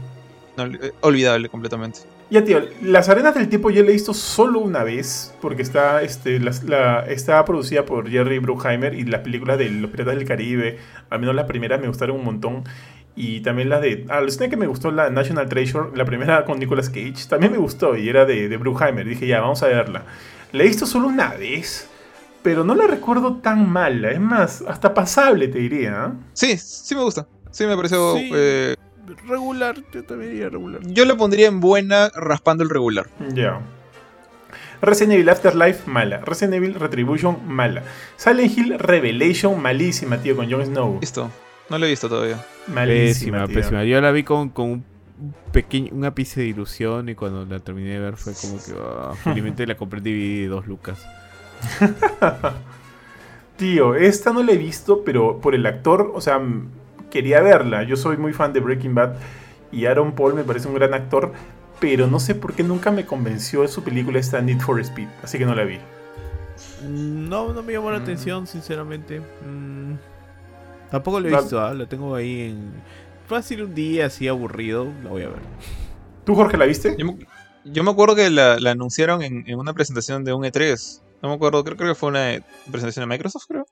eh, olvidable completamente. Ya, tío, Las Arenas del Tiempo yo la he visto solo una vez, porque está, este, la, está producida por Jerry Bruckheimer y las películas de Los Piratas del Caribe, al menos la primera me gustaron un montón. Y también la de. Ah, que me gustó la National Treasure, la primera con Nicolas Cage, también me gustó y era de, de Bruckheimer. Dije, ya, vamos a verla. La he visto solo una vez, pero no la recuerdo tan mala. Es más, hasta pasable, te diría. ¿eh? Sí, sí me gusta. Sí me pareció. Eh, regular, yo también diría regular. Yo lo pondría en buena raspando el regular. Ya. Resident Evil Afterlife, mala. Resident Evil Retribution, mala. Silent Hill Revelation, malísima, tío, con Jon Snow. Listo. No lo he visto todavía. Malísima, pésima. Yo la vi con, con un pequeño, un ápice de ilusión y cuando la terminé de ver fue como que oh, felizmente la compré DVD de dos lucas. Tío, esta no la he visto, pero por el actor, o sea, quería verla. Yo soy muy fan de Breaking Bad y Aaron Paul me parece un gran actor, pero no sé por qué nunca me convenció su película esta Need for Speed, así que no la vi. No, no me llamó la mm. atención, sinceramente. Mm, tampoco la he visto, ¿ah? la tengo ahí en... Fácil un día así aburrido, la voy a ver. ¿Tú, Jorge, la viste? Yo, me acuerdo que la, anunciaron en, una presentación de un E3. No me acuerdo, creo, que fue una presentación de Microsoft, creo.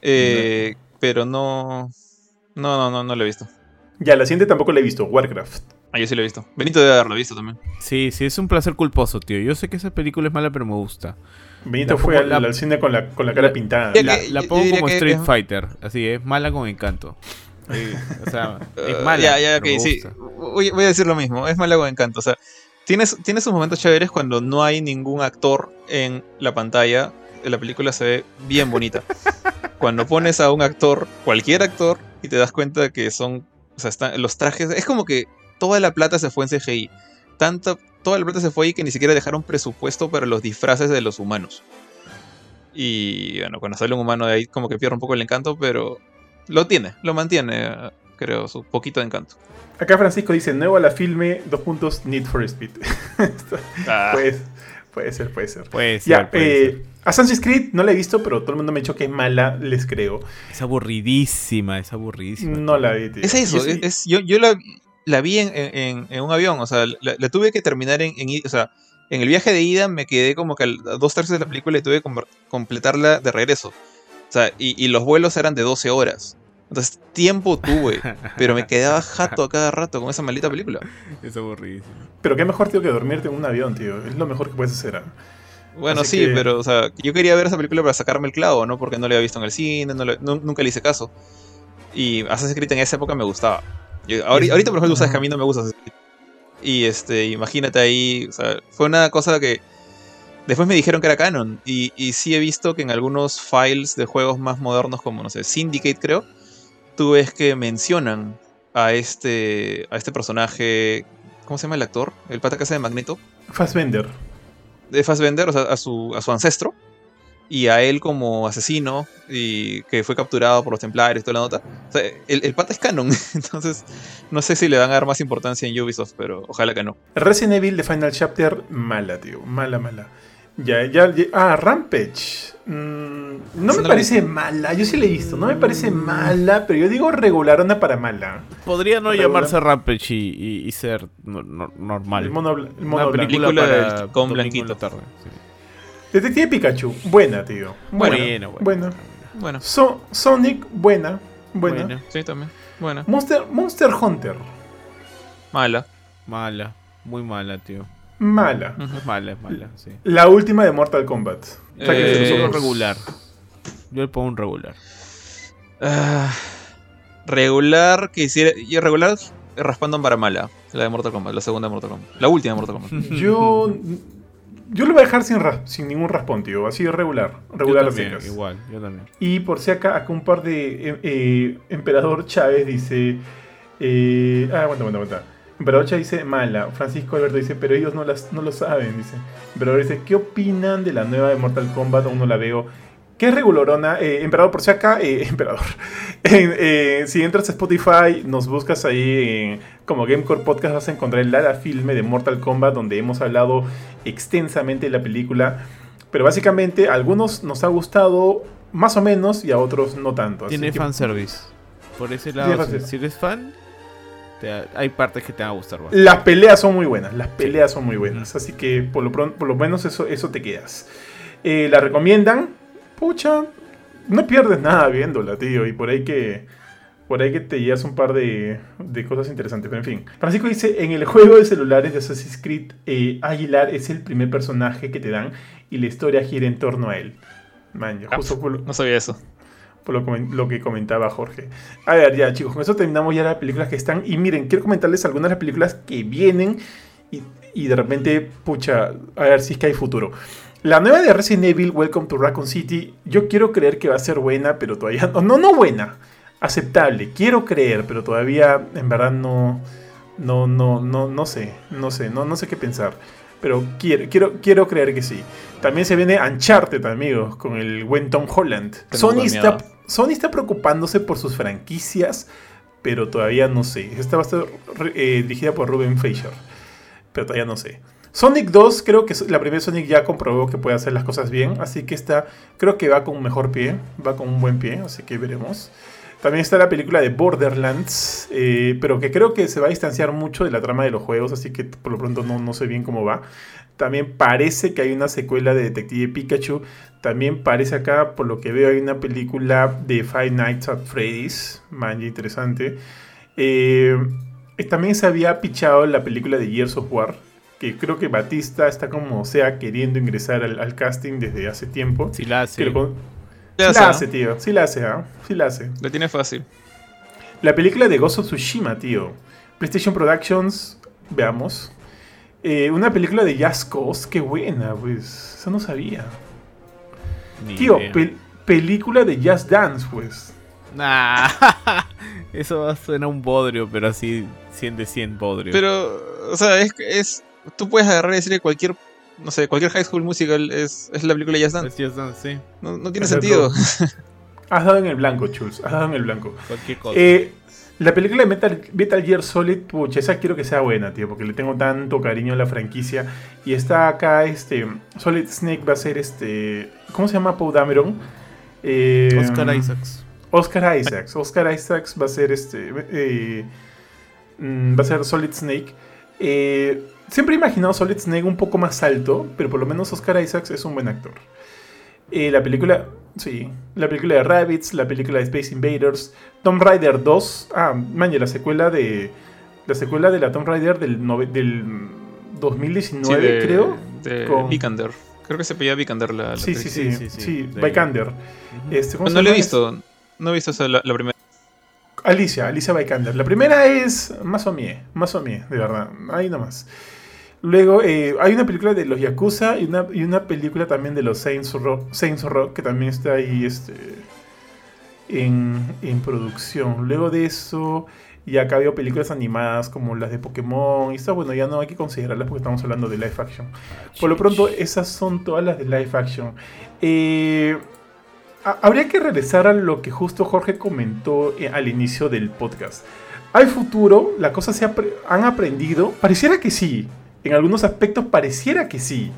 Eh, pero no, no, no, no, no lo he visto. Ya, la siguiente tampoco la he visto, Warcraft. Ah, yo sí lo he visto. Benito debe haberlo visto también. Sí, sí, es un placer culposo, tío. Yo sé que esa película es mala, pero me gusta. Benito fue al, cine con la, con la cara pintada. La, pongo como Street Fighter, así, es mala con encanto. o sea, es uh, mala. ya, ya, ok, sí. Voy, a decir lo mismo, es mala con encanto. O sea, tienes, tienes sus momentos chéveres cuando no hay ningún actor en la pantalla. La película se ve bien bonita. cuando pones a un actor, cualquier actor, y te das cuenta que son, o sea, están, los trajes, es como que toda la plata se fue en CGI. Tanto, toda la plata se fue ahí que ni siquiera dejaron presupuesto para los disfraces de los humanos. Y bueno, cuando sale un humano de ahí como que pierde un poco el encanto, pero lo tiene, lo mantiene, creo, su poquito de encanto. Acá Francisco dice, nuevo a la filme, dos puntos, Need for Speed. ah. pues, puede ser, puede ser. Puede ser, ya, eh, Assassin's Creed no la he visto, pero todo el mundo me ha dicho que es mala, les creo. Es aburridísima, es aburridísima. No la vi, tío. Es eso, yo, yo, la, vi en, un avión, o sea, la, tuve que terminar en, o sea, en el viaje de ida me quedé como que a dos tercios de la película y tuve que completarla de regreso. O sea, y, los vuelos eran de 12 horas. Entonces, tiempo tuve, pero me quedaba jato a cada rato con esa maldita película. Es aburridísimo. Pero qué mejor, tío, que dormirte en un avión, tío. Es lo mejor que puedes hacer. Bueno, sí, pero o sea, yo quería ver esa película para sacarme el clavo, ¿no? Porque no la había visto en el cine, nunca le hice caso. Y Assassin's Creed en esa época me gustaba. ahorita, por ejemplo, sabes que a mí no me gusta Assassin's Creed. Y este, imagínate ahí, o sea, fue una cosa que después me dijeron que era canon. Y, y sí he visto que en algunos files de juegos más modernos, como no sé, Syndicate creo, tú ves que mencionan a este, a este personaje, ¿cómo se llama el actor? El pata que hace de Magneto. Fassbender de Fassbender, o sea, a su, a su ancestro, y a él como asesino, y que fue capturado por los templarios, toda la nota. O sea, el, el pata es canon, entonces no sé si le van a dar más importancia en Ubisoft, pero ojalá que no. Resident Evil de Final Chapter, mala, tío, mala, mala. Ya, ya, ah, Rampage. Mm, no me parece mala, yo sí la he visto, no me parece mala, pero yo digo regularona para mala. Podría no llamarse Rampage y, ser normal. El mono, el Una película, con blanquito. Tarde, Detective Pikachu, buena, tío. Buena, buena. buena. Sonic, buena. Buena. Sí, también. Buena. Monster, Monster Hunter. Mala. Mala. Muy mala, tío. Mala. Es mala, es mala, sí. La última de Mortal Kombat. Eh, regular. Yo le pongo un regular. Ah, regular, que hiciera. Yo regular raspando para mala. La de Mortal Kombat, la segunda de Mortal Kombat. La última de Mortal Kombat. Yo. Yo lo voy a dejar sin, sin ningún raspón, tío. Así regular. Regular yo también, igual, yo también. Y por si acá, acá un par de. Eh, eh, Emperador Chávez dice. Eh, ah, aguanta, aguanta, aguanta. Brocha dice mala. Francisco Alberto dice, pero ellos no, las, no lo saben. Dice. Pero dice, ¿qué opinan de la nueva de Mortal Kombat? Aún no la veo. ¿Qué es regulorona? Eh, emperador, por si acá, eh, Emperador. Eh, si entras a Spotify, nos buscas ahí como Gamecore Podcast, vas a encontrar el Lara Filme de Mortal Kombat, donde hemos hablado extensamente de la película. Pero básicamente, a algunos nos ha gustado más o menos y a otros no tanto. Tiene fanservice. Por ese lado, si, eres fan, hay partes que te van a gustar. Las peleas son muy buenas, las peleas son muy buenas. Así que por lo, por lo menos eso, eso te quedas. la recomiendan pucha, no pierdes nada viéndola, tío. Y por ahí que. Por ahí que te llevas un par de, cosas interesantes. Pero en fin. Francisco dice: En el juego de celulares de Assassin's Creed, eh, Aguilar es el primer personaje que te dan y la historia gira en torno a él. Man, ah, no sabía eso. Por lo, que comentaba Jorge. A ver, ya chicos, con eso terminamos ya las películas que están. Y miren, quiero comentarles algunas de las películas que vienen. Y, y de repente, pucha, a ver si es que hay futuro. La nueva de Resident Evil, Welcome to Raccoon City, yo quiero creer que va a ser buena, pero todavía no, no, no buena, aceptable. Quiero creer, pero todavía en verdad no, no, no, no, no sé, no sé, no, no sé qué pensar. Pero quiero, quiero, quiero creer que sí. También se viene Uncharted, amigos, con el buen Tom Holland. Sony está, Sony está, preocupándose por sus franquicias, pero todavía no sé. Esta va a estar eh, dirigida por Ruben Fleischer, pero todavía no sé. Sonic 2, creo que la primera Sonic ya comprobó que puede hacer las cosas bien, así que esta creo que va con un mejor pie, va con un buen pie, así que veremos. También está la película de Borderlands, eh, pero que creo que se va a distanciar mucho de la trama de los juegos, así que por lo pronto no, no sé bien cómo va. También parece que hay una secuela de Detective Pikachu. También parece acá, por lo que veo, hay una película de Five Nights at Freddy's. Manja interesante. Eh, también se había pichado la película de Gears of War que creo que Batista está como sea queriendo ingresar al, casting desde hace tiempo. Sí la hace. Sí la hace, tío. Sí la hace, ¿ah? Sí la hace. La tiene fácil. La película de Ghost of Tsushima, tío. PlayStation Productions, veamos. Eh, una película de Jazz Coast, qué buena, pues. Eso no sabía. tío, película de Jazz Dance, pues. Nah, eso suena un bodrio, pero así 100 de 100 bodrio. Pero, o sea, es, es tú puedes agarrar y decirle cualquier, no sé, cualquier High School Musical es, es la película de Just Dance. Es Dance, sí. No, no tiene sentido. Has dado en el blanco, Chulz. Has dado en el blanco. Cualquier cosa. Eh, la película de Metal, Metal Gear Solid, pucha, esa quiero que sea buena, tío, porque le tengo tanto cariño a la franquicia. Y está acá, este, Solid Snake va a ser este, ¿cómo se llama Paul Dameron? Eh, Oscar Isaacs. Oscar Isaacs. Oscar Isaacs va a ser este, eh, mm, va a ser Solid Snake. Eh, Siempre he imaginado Solid Snake un poco más alto, pero por lo menos Oscar Isaacs es un buen actor. Eh, la película, sí, la película de Rabbits, la película de Space Invaders, Tomb Raider 2, ah, man, la secuela de la secuela de la Tomb Raider del, del 2019, creo. De Vikander. Creo que se pedía Vikander la, sí, sí, sí, sí, sí, Vikander. Este, no lo he visto, no he visto la, la primera. Alicia, Alicia Vikander. La primera es más o menos, más o menos, de verdad. Ahí nomás. Luego eh, hay una película de los Yakuza y una, y una película también de los Saints Rock, Saints Rock que también está ahí este, en, producción. Luego de eso, ya acá veo películas animadas como las de Pokémon. Y está bueno, ya no hay que considerarlas porque estamos hablando de live action. Por lo pronto, esas son todas las de live action. Eh, habría que regresar a lo que justo Jorge comentó eh, al inicio del podcast. ¿Hay futuro? ¿La cosa se han aprendido? Pareciera que sí. En algunos aspectos pareciera que sí.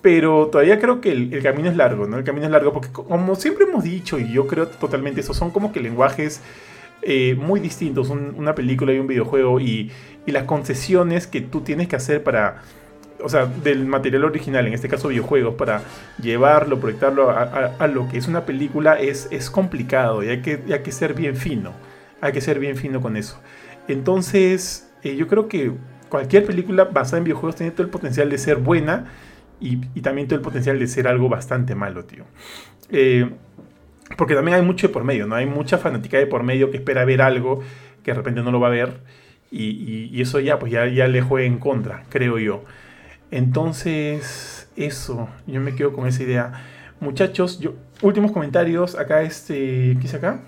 Pero todavía creo que el, camino es largo, ¿no? El camino es largo porque como siempre hemos dicho, y yo creo totalmente eso, son como que lenguajes eh, muy distintos, una película y un videojuego, y, las concesiones que tú tienes que hacer para, o sea, del material original, en este caso videojuegos, para llevarlo, proyectarlo a, lo que es una película, es, es complicado y hay que, hay que ser bien fino, hay que ser bien fino con eso. Entonces, eh, yo creo que cualquier película basada en videojuegos tiene todo el potencial de ser buena y, también todo el potencial de ser algo bastante malo, tío. Eh, porque también hay mucho de por medio, ¿no? Hay mucha fanática de por medio que espera ver algo que de repente no lo va a ver y, eso ya, pues ya, le juega en contra, creo yo. Entonces, eso, yo me quedo con esa idea. Muchachos, yo, últimos comentarios, acá este, ¿qué es acá?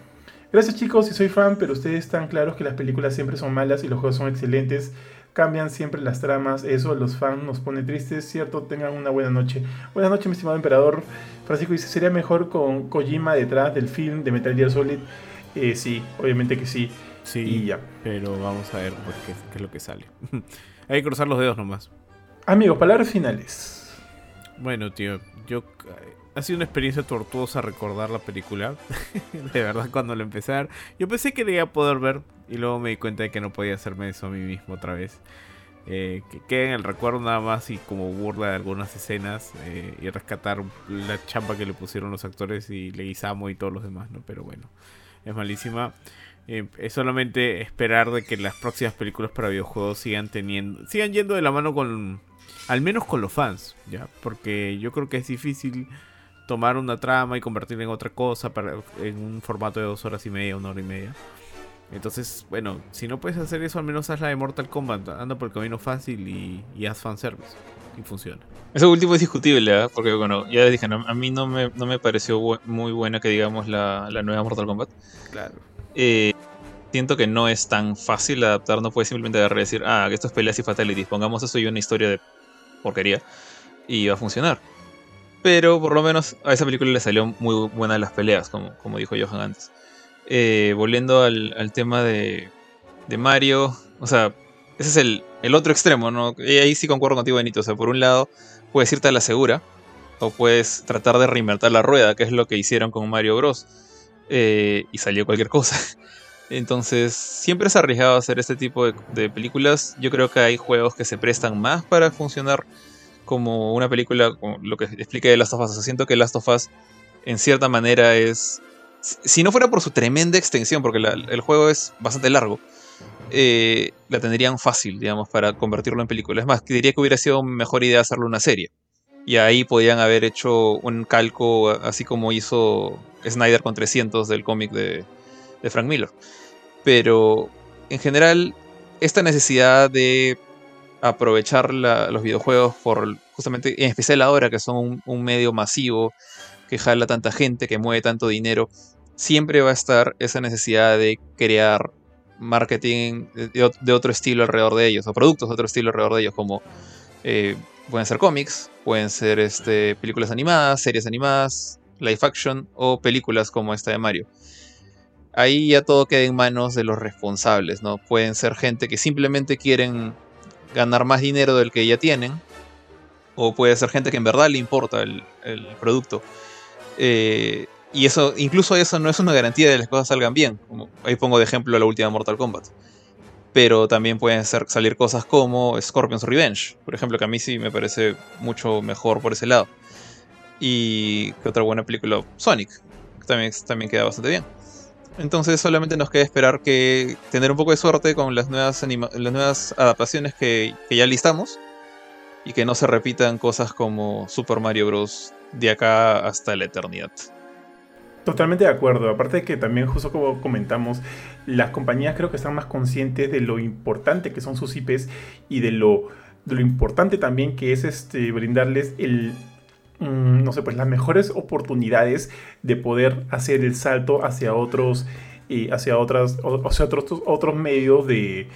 Gracias chicos, si soy fan, pero ustedes están claros que las películas siempre son malas y los juegos son excelentes. Cambian siempre las tramas, eso a los fans nos pone tristes, ¿cierto? Tengan una buena noche. Buenas noches, mi estimado emperador. Francisco dice, ¿sería mejor con Kojima detrás del film de Metal Gear Solid? Eh, sí, obviamente que sí. Sí, y ya. pero vamos a ver qué, qué es lo que sale. Hay que cruzar los dedos nomás. Amigos, palabras finales. Bueno, tío, yo ha sido una experiencia tortuosa recordar la película. de verdad, cuando la empecé yo pensé que la iba a poder ver y luego me di cuenta de que no podía hacerme eso a mí mismo otra vez. Eh, que quede en el recuerdo nada más y como burla de algunas escenas eh, y rescatar la champa que le pusieron los actores y Leguizamo y todos los demás, ¿no? Pero bueno, es malísima. Eh, es solamente esperar de que las próximas películas para videojuegos sigan teniendo, sigan yendo de la mano con, al menos con los fans, ya, porque yo creo que es difícil tomar una trama y convertirla en otra cosa para, en un formato de dos horas y media, una hora y media. Entonces, bueno, si no puedes hacer eso, al menos haz la de Mortal Kombat. Anda por el camino fácil y, y haz fanservice. Y funciona. Eso último es discutible, ¿eh? porque bueno, ya les dije, a mí no me, no me pareció muy buena que digamos la, la nueva Mortal Kombat. Claro. Eh, siento que no es tan fácil adaptar, no puedes simplemente agarrar y decir, ah, esto es peleas y fatalities, pongamos eso y una historia de porquería y va a funcionar. Pero por lo menos a esa película le salió muy buena las peleas, como, como dijo Johan antes. Eh, volviendo al, tema de, Mario, o sea, ese es el, otro extremo, ¿no? Y ahí sí concuerdo contigo, Benito. O sea, por un lado, puedes irte a la segura, o puedes tratar de reinvertir la rueda, que es lo que hicieron con Mario Bros. Eh, y salió cualquier cosa. Entonces, siempre es arriesgado hacer este tipo de, de, películas. Yo creo que hay juegos que se prestan más para funcionar como una película, como lo que expliqué de Last of Us. siento que Last of Us, en cierta manera, es. Si no fuera por su tremenda extensión, porque el juego es bastante largo, eh, la tendrían fácil, digamos, para convertirlo en película. Es más, diría que hubiera sido mejor idea hacerlo una serie. Y ahí podían haber hecho un calco, así como hizo Snyder con 300 del cómic de, de Frank Miller. Pero en general, esta necesidad de aprovechar los videojuegos por justamente, en especial ahora que son un, medio masivo, que jala tanta gente, que mueve tanto dinero, siempre va a estar esa necesidad de crear marketing de, otro estilo alrededor de ellos, o productos de otro estilo alrededor de ellos, como eh, pueden ser cómics, pueden ser este, películas animadas, series animadas, live action o películas como esta de Mario. Ahí ya todo queda en manos de los responsables, ¿no? Pueden ser gente que simplemente quieren ganar más dinero del que ya tienen. O puede ser gente que en verdad le importa el, producto. Eh, y eso, incluso eso no es una garantía de que las cosas salgan bien. Ahí pongo de ejemplo la última Mortal Kombat. Pero también pueden salir cosas como Scorpion's Revenge, por ejemplo, que a mí sí me parece mucho mejor por ese lado. Y que otra buena película, Sonic, que también, también queda bastante bien. Entonces solamente nos queda esperar que tener un poco de suerte con las nuevas, las nuevas adaptaciones que, ya listamos y que no se repitan cosas como Super Mario Bros. De acá hasta la eternidad. Totalmente de acuerdo. Aparte de que también, justo como comentamos, las compañías creo que están más conscientes de lo importante que son sus IPs y de lo, de lo importante también que es este, brindarles el Mm, no sé, pues las mejores oportunidades de poder hacer el salto hacia otros, y hacia otras, o, otros, otros medios de,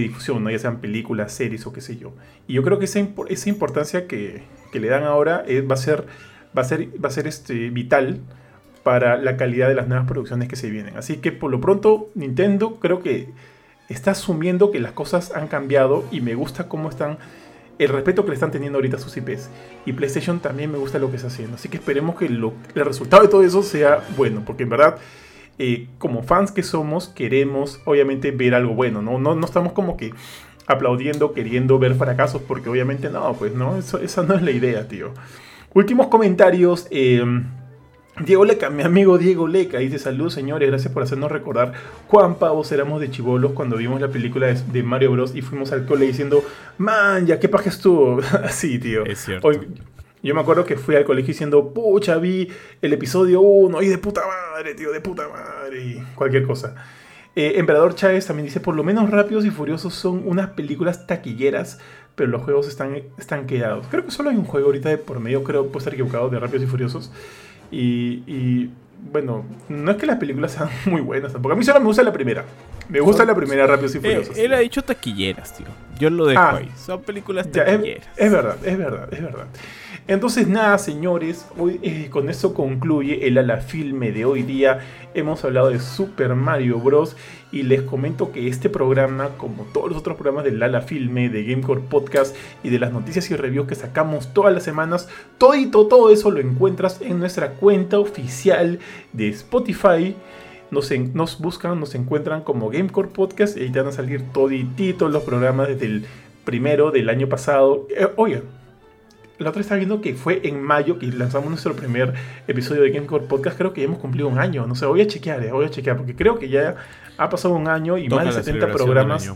difusión, ¿no? ya sean películas, series o qué sé yo. Y yo creo que esa, esa importancia que, le dan ahora va a ser, va a ser, va a ser este, vital para la calidad de las nuevas producciones que se vienen. Así que por lo pronto Nintendo creo que está asumiendo que las cosas han cambiado y me gusta cómo están el respeto que le están teniendo ahorita a sus IPs. Y PlayStation también me gusta lo que está haciendo. Así que esperemos que el resultado de todo eso sea bueno. Porque en verdad, eh, como fans que somos, queremos obviamente ver algo bueno. ¿no? No, no estamos como que aplaudiendo, queriendo ver fracasos. Porque obviamente no, pues no, eso, esa no es la idea, tío. Últimos comentarios. Eh, Diego Leca, mi amigo Diego Leca, dice saludos señores, gracias por hacernos recordar cuán pavos éramos de chivolos cuando vimos la película de, Mario Bros. y fuimos al cole diciendo, man, ya qué paja estuvo. Así, tío. Es cierto. Yo me acuerdo que fui al colegio diciendo, pucha, vi el episodio 1 y de puta madre, tío, de puta madre, y cualquier cosa. Eh, Emperador Chávez también dice, por lo menos Rápidos y Furiosos son unas películas taquilleras, pero los juegos están, están quedados. Creo que solo hay un juego ahorita de por medio, creo, puedo estar equivocado, de Rápidos y Furiosos. y, bueno, no es que las películas sean muy buenas tampoco. A mí solo me gusta la primera. Me gusta la primera Rápidos y eh, Furiosos. él ha dicho taquilleras, tío. Yo lo dejo ah, ahí. Son películas taquilleras. es, verdad, es verdad, es verdad. Entonces, nada, señores, hoy eh, con eso concluye el ala filme de hoy día. Hemos hablado de Super Mario Bros. Y les comento que este programa, como todos los otros programas del ala filme, de Gamecore Podcast y de las noticias y reviews que sacamos todas las semanas, todo todo eso lo encuentras en nuestra cuenta oficial de Spotify. Nos, nos, buscan, nos encuentran como Gamecore Podcast y ahí te van a salir todititos los programas desde el primero del año pasado. Eh, oye, la otra estaba viendo que fue en mayo que lanzamos nuestro primer episodio de Gamecore Podcast. Creo que ya hemos cumplido un año. No sé, voy a chequear, eh, voy a chequear, porque creo que ya ha pasado un año y más de 70 programas.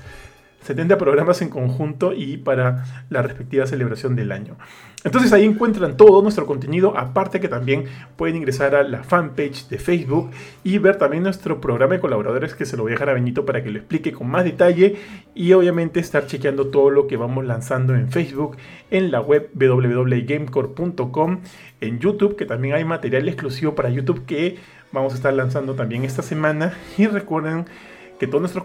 70 programas en conjunto y para la respectiva celebración del año. Entonces ahí encuentran todo nuestro contenido, aparte que también pueden ingresar a la fanpage de Facebook y ver también nuestro programa de colaboradores que se lo voy a dejar a Benito para que lo explique con más detalle y obviamente estar chequeando todo lo que vamos lanzando en Facebook, en la web www.gamecore.com, en YouTube, que también hay material exclusivo para YouTube que vamos a estar lanzando también esta semana y recuerden que todos nuestros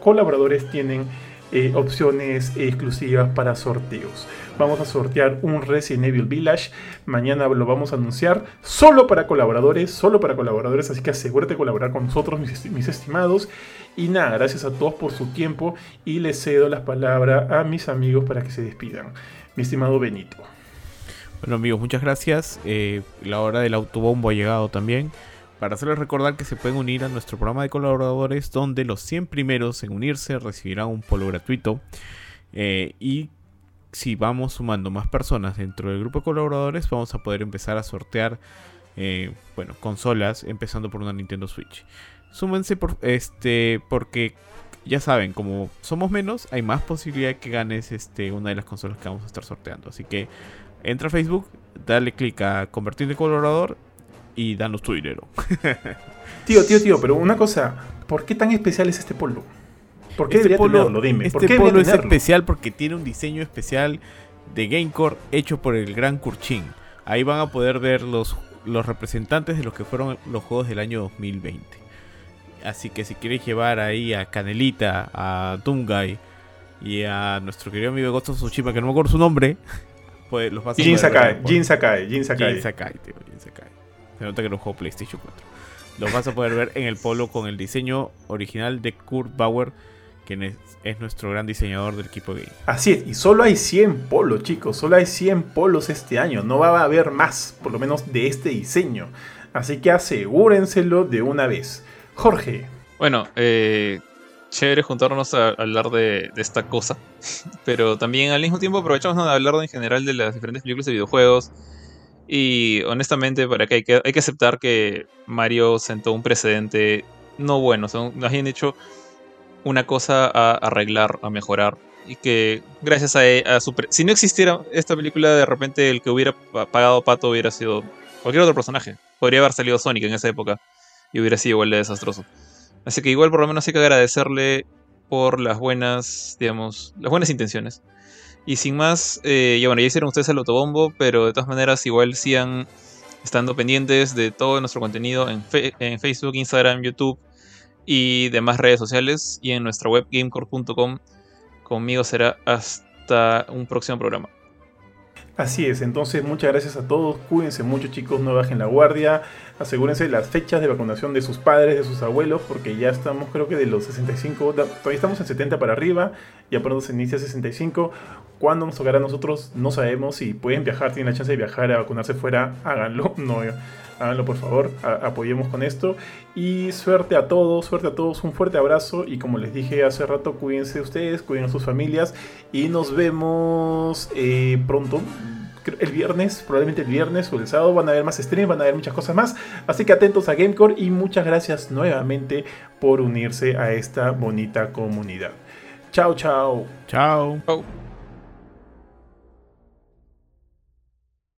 colaboradores tienen eh, opciones exclusivas para sorteos. Vamos a sortear un Resident Evil Village. Mañana lo vamos a anunciar solo para colaboradores, solo para colaboradores. Así que asegúrate de colaborar con nosotros, mis, estimados. Y nada, gracias a todos por su tiempo. Y les cedo las palabras a mis amigos para que se despidan. Mi estimado Benito. Bueno amigos, muchas gracias. Eh, la hora del autobombo ha llegado también para hacerles recordar que se pueden unir a nuestro programa de colaboradores donde los 100 primeros en unirse recibirán un polo gratuito eh, y si vamos sumando más personas dentro del grupo de colaboradores vamos a poder empezar a sortear eh, bueno consolas empezando por una Nintendo Switch. Súmense este porque ya saben como somos menos hay más posibilidad de que ganes este una de las consolas que vamos a estar sorteando. Así que entra a Facebook dale clic a convertir de colaborador y danos tu dinero. tío, tío, tío, pero una cosa, ¿por qué tan especial es este polo? ¿Por qué este debería tenerlo? Dime. Este polo es especial porque tiene un diseño especial de Gamecore hecho por el gran Kurchin. Ahí van a poder ver los, los representantes de los que fueron los juegos del año 2020. Así que si quieres llevar ahí a Canelita, a Doomguy y a nuestro querido amigo Ghost of Tsushima, que no me acuerdo su nombre, pues los vas a Jin Sakai, Jin Sakai, Jin Sakai. Jin Sakai, tío, Jin Sakai. Se nota que era un juego PlayStation 4. Los vas a poder ver en el polo con el diseño original de Kurt Bauer, quien es, nuestro gran diseñador del equipo game. Así es, y solo hay 100 polos, chicos. Solo hay 100 polos este año. No va a haber más, por lo menos de este diseño. Así que asegúrenselo de una vez. Jorge. Bueno, eh, chévere juntarnos a hablar de, esta cosa. Pero también al mismo tiempo aprovechamos de hablar en general de las diferentes películas de videojuegos y honestamente, para que hay, que hay que aceptar que Mario sentó un precedente no bueno. O nos han hecho una cosa a arreglar, a mejorar. Y que gracias a, e, a su... Si no existiera esta película, de repente el que hubiera pagado Pato hubiera sido cualquier otro personaje. Podría haber salido Sonic en esa época y hubiera sido igual de desastroso. Así que igual por lo menos hay que agradecerle por las buenas, digamos, las buenas intenciones. Y sin más, eh, ya bueno, ya hicieron ustedes el autobombo, pero de todas maneras igual sigan estando pendientes de todo nuestro contenido en, en Facebook, Instagram, YouTube y demás redes sociales y en nuestra web gamecore.com. Conmigo será hasta un próximo programa. Así es, entonces muchas gracias a todos, cuídense mucho chicos, no bajen la guardia, asegúrense las fechas de vacunación de sus padres, de sus abuelos, porque ya estamos creo que de los 65, todavía estamos en 70 para arriba, ya pronto se inicia 65, cuándo nos tocará a nosotros no sabemos, si pueden viajar, tienen la chance de viajar a vacunarse fuera, háganlo, no háganlo por favor, apoyemos con esto. Y suerte a todos, suerte a todos, un fuerte abrazo y como les dije hace rato, cuídense ustedes, cuiden a sus familias y nos vemos eh, pronto. El viernes, probablemente el viernes o el sábado van a haber más streams, van a haber muchas cosas más. Así que atentos a Gamecore y muchas gracias nuevamente por unirse a esta bonita comunidad. Chao, chao. Chao. chao.